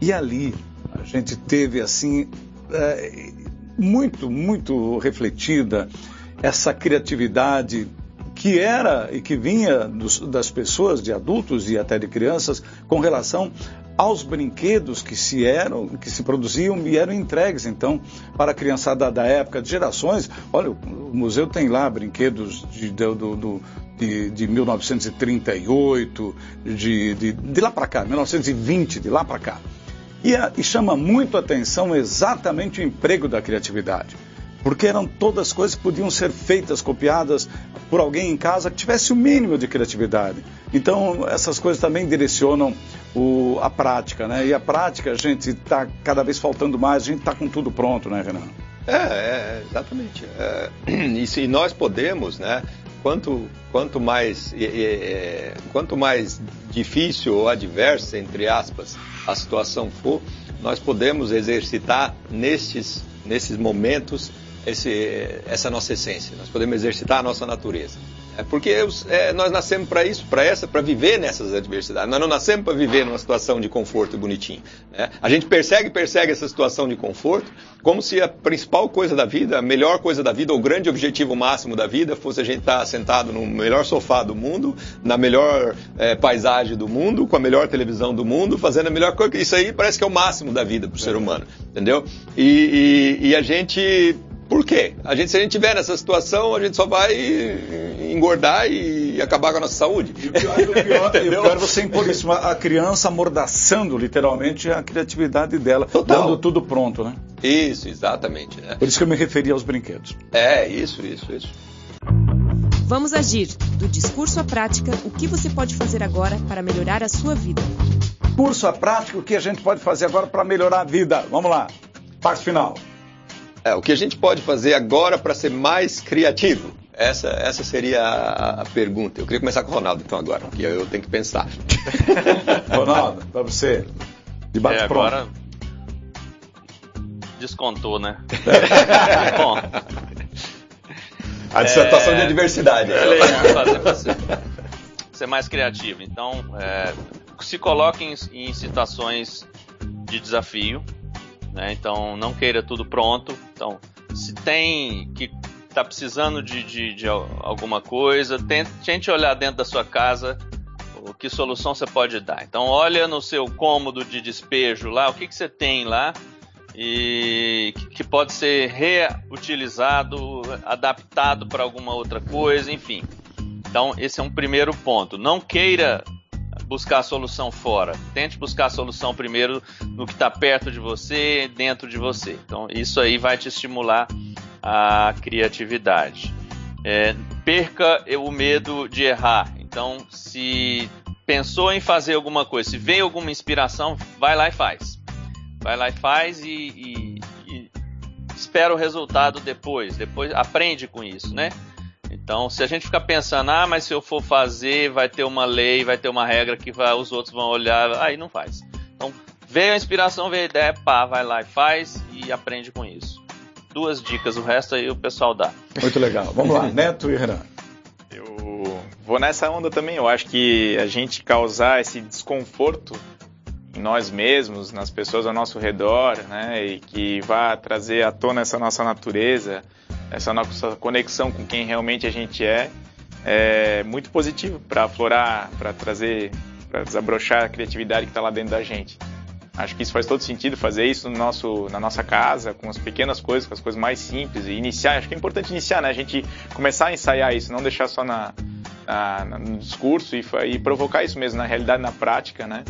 E ali a gente teve, assim, uh, muito, muito refletida essa criatividade que era e que vinha dos, das pessoas, de adultos e até de crianças, com relação aos brinquedos que se eram, que se produziam e eram entregues então para a criançada da época, de gerações. Olha, o museu tem lá brinquedos de, do, do, de, de 1938, de, de, de lá para cá, 1920, de lá para cá. E, a, e chama muito atenção exatamente o emprego da criatividade porque eram todas coisas que podiam ser feitas, copiadas por alguém em casa que tivesse o mínimo de criatividade. Então, essas coisas também direcionam o, a prática, né? E a prática, a gente está cada vez faltando mais, a gente está com tudo pronto, né, Renan? É, é exatamente. É, (clears throat) e se nós podemos, né? Quanto, quanto, mais, é, quanto mais difícil ou adversa, entre aspas, a situação for, nós podemos exercitar nesses, nesses momentos esse, essa nossa essência. Nós podemos exercitar a nossa natureza. É porque é, nós nascemos para isso, para essa, para viver nessas adversidades. Nós não nascemos para viver numa situação de conforto bonitinho. Né? A gente persegue, persegue essa situação de conforto, como se a principal coisa da vida, a melhor coisa da vida, o grande objetivo máximo da vida fosse a gente estar tá sentado no melhor sofá do mundo, na melhor é, paisagem do mundo, com a melhor televisão do mundo, fazendo a melhor coisa. Isso aí parece que é o máximo da vida para o ser humano, entendeu? e, e, e a gente por quê? A gente, se a gente tiver nessa situação, a gente só vai engordar e acabar com a nossa saúde. E o pior, o pior, o pior é você impor isso, a criança amordaçando literalmente a criatividade dela, Total. dando tudo pronto, né? Isso, exatamente. Né? Por isso que eu me referi aos brinquedos. É, isso, isso, isso. Vamos agir. Do discurso à prática, o que você pode fazer agora para melhorar a sua vida? Curso à prática, o que a gente pode fazer agora para melhorar a vida? Vamos lá. Parte final. É, o que a gente pode fazer agora para ser mais criativo? Essa, essa seria a, a, pergunta. Eu queria começar com o Ronaldo, então, agora, que eu, eu tenho que pensar. (laughs) Ronaldo, para você, de bate é, agora descontou, né? (laughs) Bom. A dissertação é... de adversidade. É, fazer ser mais criativo. Então, é, se coloque em, em situações de desafio, né? Então não queira tudo pronto. Então, se tem que está precisando de, de, de, alguma coisa, tente, olhar dentro da sua casa o que solução você pode dar. Então olha no seu cômodo de despejo lá, o que, que você tem lá e que pode ser reutilizado, adaptado para alguma outra coisa, enfim. Então esse é um primeiro ponto. Não queira buscar a solução fora. Tente buscar a solução primeiro no que está perto de você, dentro de você. Então, isso aí vai te estimular a criatividade. É, perca o medo de errar. Então, se pensou em fazer alguma coisa, se veio alguma inspiração, vai lá e faz. Vai lá e faz e, e, e espera o resultado depois. Depois aprende com isso, né? Então, se a gente ficar pensando, ah, mas se eu for fazer, vai ter uma lei, vai ter uma regra que vai, os outros vão olhar, aí não faz. Então, veio a inspiração, veio a ideia, pá, vai lá e faz e aprende com isso. Duas dicas, o resto aí o pessoal dá. Muito legal. Vamos lá, Neto e Renan. Eu vou nessa onda também. Eu acho que a gente causar esse desconforto em nós mesmos, nas pessoas ao nosso redor, né, e que vá trazer à tona essa nossa natureza, essa nossa conexão com quem realmente a gente é, é muito positivo para aflorar, para trazer, para desabrochar a criatividade que está lá dentro da gente. Acho que isso faz todo sentido fazer isso no nosso, na nossa casa, com as pequenas coisas, com as coisas mais simples e iniciar. Acho que é importante iniciar, né? A gente começar a ensaiar isso, não deixar só na, na no discurso e, e provocar isso mesmo na realidade, na prática, né?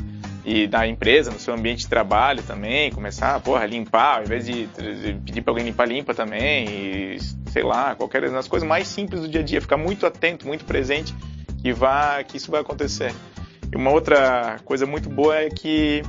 E da empresa, no seu ambiente de trabalho também, começar, porra, limpar, ao invés de, pedir para alguém limpar, limpa também, e sei lá, qualquer das coisas mais simples do dia a dia, ficar muito atento, muito presente, que vá, que isso vai acontecer. E uma outra coisa muito boa é que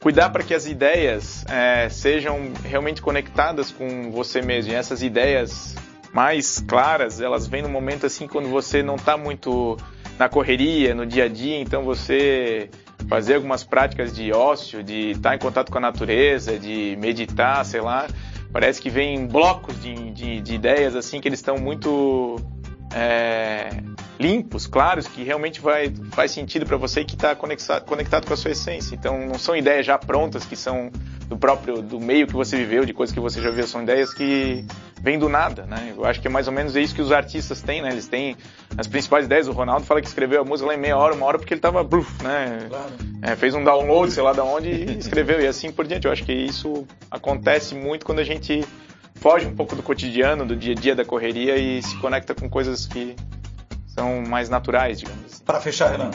cuidar para que as ideias é, sejam realmente conectadas com você mesmo. E essas ideias mais claras, elas vêm no momento assim quando você não está muito na correria, no dia a dia, então você fazer algumas práticas de ócio, de estar em contato com a natureza, de meditar, sei lá. Parece que vem blocos de, de, de ideias assim que eles estão muito é, limpos, claros, que realmente vai, faz sentido para você e que está conectado, conectado com a sua essência. Então não são ideias já prontas que são do próprio do meio que você viveu, de coisas que você já viu, são ideias que vêm do nada, né? Eu acho que é mais ou menos isso que os artistas têm, né? Eles têm as principais ideias. O Ronaldo fala que escreveu a música lá em meia hora, uma hora porque ele tava, né? Claro. É, fez um download, sei lá de onde e escreveu e assim por diante. Eu acho que isso acontece muito quando a gente foge um pouco do cotidiano, do dia a dia da correria e se conecta com coisas que são mais naturais, digamos. Assim. Para fechar, Renan.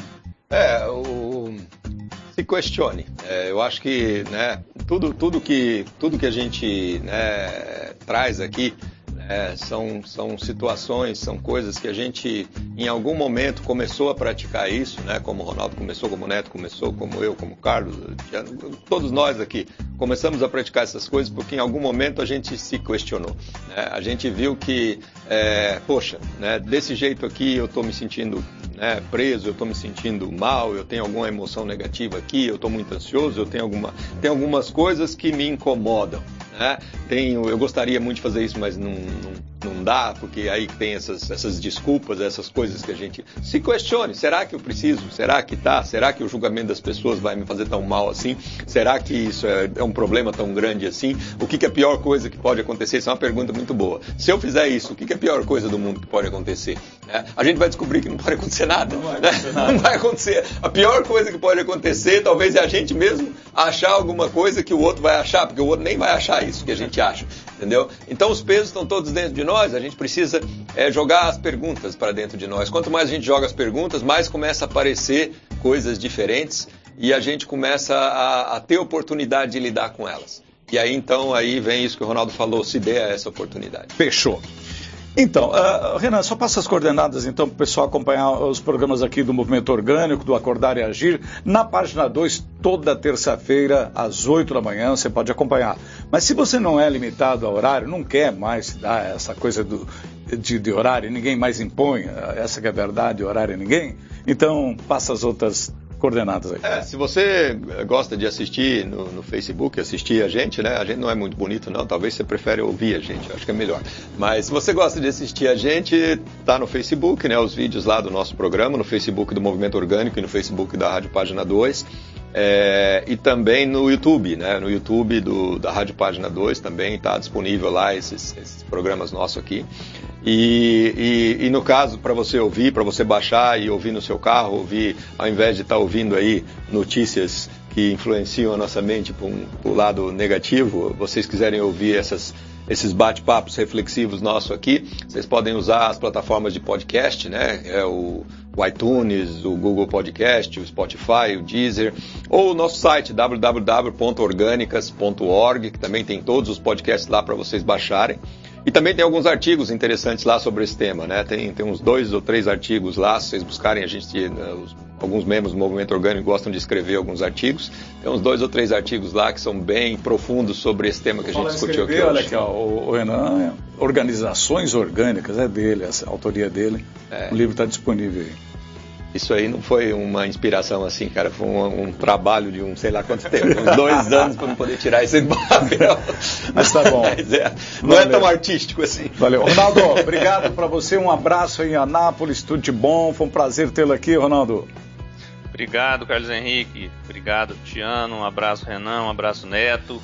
É, o se questione. É, eu acho que né, tudo, tudo, que, tudo que a gente né, traz aqui, É, são, são situações, são coisas que a gente, em algum momento, começou a praticar isso, né? Como o Ronaldo começou, como o Neto começou, como eu, como o Carlos, todos nós aqui começamos a praticar essas coisas porque em algum momento a gente se questionou. Né? A gente viu que, é, poxa, né, desse jeito aqui eu estou me sentindo né, preso, eu estou me sentindo mal, eu tenho alguma emoção negativa aqui, eu estou muito ansioso, eu tenho, alguma, tenho algumas coisas que me incomodam. Né? Tenho, eu gostaria muito de fazer isso, mas não, não, não dá, porque aí tem essas, essas desculpas, essas coisas que a gente se questione. Será que eu preciso? Será que tá? Será que o julgamento das pessoas vai me fazer tão mal assim? Será que isso é, é um problema tão grande assim? O que, que, é a pior coisa que pode acontecer? Isso é uma pergunta muito boa. Se eu fizer isso, o que, que é a pior coisa do mundo que pode acontecer? Né? A gente vai descobrir que não pode acontecer nada. Não vai acontecer, né? nada. Não vai acontecer. A pior coisa que pode acontecer, talvez é a gente mesmo achar alguma coisa que o outro vai achar, porque o outro nem vai achar isso que a gente acha, entendeu? Então os pesos estão todos dentro de nós, a gente precisa é, jogar as perguntas para dentro de nós. Quanto mais a gente joga as perguntas, mais começa a aparecer coisas diferentes e a gente começa a, a ter oportunidade de lidar com elas. E aí então aí vem isso que o Ronaldo falou, se dê a essa oportunidade. Fechou. Então, uh, Renan, só passa as coordenadas então para o pessoal acompanhar os programas aqui do Movimento Orgânico, do Acordar e Agir. Na página 2, toda terça-feira, às 8 da manhã, você pode acompanhar. Mas se você não é limitado a horário, não quer mais dar essa coisa do, de, de horário, ninguém mais impõe, essa que é a verdade, horário ninguém, então passa as outras coordenadas aí. É, se você gosta de assistir no, no, Facebook, assistir a gente, né? A gente não é muito bonito, não. Talvez você prefere ouvir a gente, acho que é melhor. Mas se você gosta de assistir a gente, tá no Facebook, né? Os vídeos lá do nosso programa, no Facebook do Movimento Orgânico e no Facebook da Rádio Página 2. É, e também no YouTube, né? No YouTube do, da Rádio Página 2 também está disponível lá esses, esses, programas nossos aqui. E, e, e no caso, para você ouvir, para você baixar e ouvir no seu carro, ouvir, ao invés de estar tá ouvindo aí notícias que influenciam a nossa mente para o lado negativo, vocês quiserem ouvir essas, esses bate-papos reflexivos nossos aqui, vocês podem usar as plataformas de podcast, né? É o o iTunes, o Google Podcast, o Spotify, o Deezer, ou o nosso site www.organicas.org, que também tem todos os podcasts lá para vocês baixarem. E também tem alguns artigos interessantes lá sobre esse tema, né? Tem, tem uns dois ou três artigos lá, se vocês buscarem, a gente, né, os, alguns membros do movimento orgânico gostam de escrever alguns artigos. Tem uns dois ou três artigos lá que são bem profundos sobre esse tema que a gente discutiu escrever, aqui. Olha aqui, ó, o, o Renan, Organizações Orgânicas, é dele, essa a autoria dele. É. O livro está disponível aí. Isso aí não foi uma inspiração assim, cara. Foi um, um trabalho de um sei lá quanto tempo, uns dois (laughs) anos para poder tirar isso do papel. Mas tá bom. (laughs) Mas é, não Valeu. é tão artístico assim. Valeu. Ronaldo, (laughs) obrigado para você. Um abraço em Anápolis, tudo de bom. Foi um prazer tê-lo aqui, Ronaldo. Obrigado, Carlos Henrique. Obrigado, Tiano. Um abraço, Renan. Um abraço, Neto.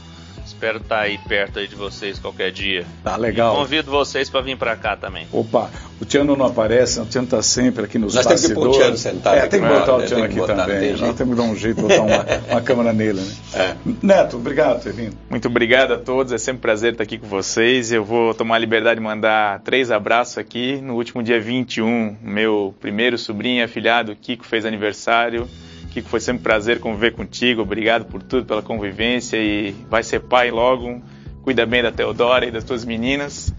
Espero estar tá aí perto aí de vocês qualquer dia. Tá legal. E convido vocês para vir para cá também. Opa, o Tiano não aparece, o Tiano está sempre aqui nos Nós bastidores. Nós temos que pôr o Tiano sentado. É, tem que botar o Tiano aqui também. Nós temos que dar um jeito, botar uma, uma câmera nele. Né? É. Neto, obrigado por ter vindo. Muito obrigado a todos, é sempre um prazer estar aqui com vocês. Eu vou tomar a liberdade de mandar três abraços aqui. No último dia 21, meu primeiro sobrinho afilhado, Kiko, fez aniversário. Kiko, foi sempre um prazer conviver contigo. Obrigado por tudo, pela convivência e vai ser pai logo. Cuida bem da Teodora e das tuas meninas.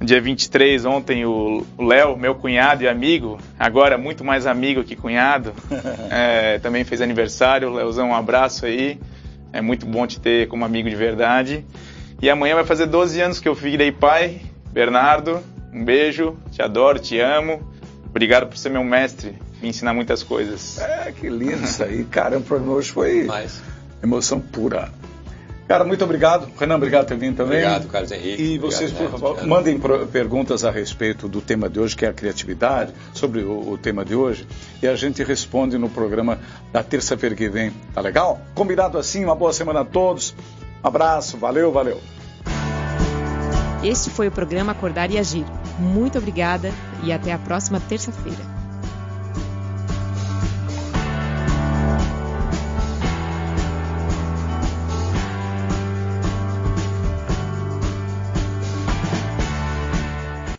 No dia 23, ontem, o Léo, meu cunhado e amigo, agora muito mais amigo que cunhado, (laughs) é, também fez aniversário. Léozão, um abraço aí. É muito bom te ter como amigo de verdade. E amanhã vai fazer 12 anos que eu virei pai. Bernardo, um beijo, te adoro, te amo. Obrigado por ser meu mestre me ensinar muitas coisas. É, que lindo isso aí. Cara, o programa hoje foi Mais. emoção pura. Cara, muito obrigado. Renan, obrigado por ter vindo também. Obrigado, Carlos Henrique. E vocês, obrigado, por favor, mandem perguntas a respeito do tema de hoje, que é a criatividade, sobre o, o tema de hoje, e a gente responde no programa da terça-feira que vem. Tá legal? Combinado assim, uma boa semana a todos. Um abraço, valeu, valeu. Este foi o programa Acordar e Agir. Muito obrigada e até a próxima terça-feira.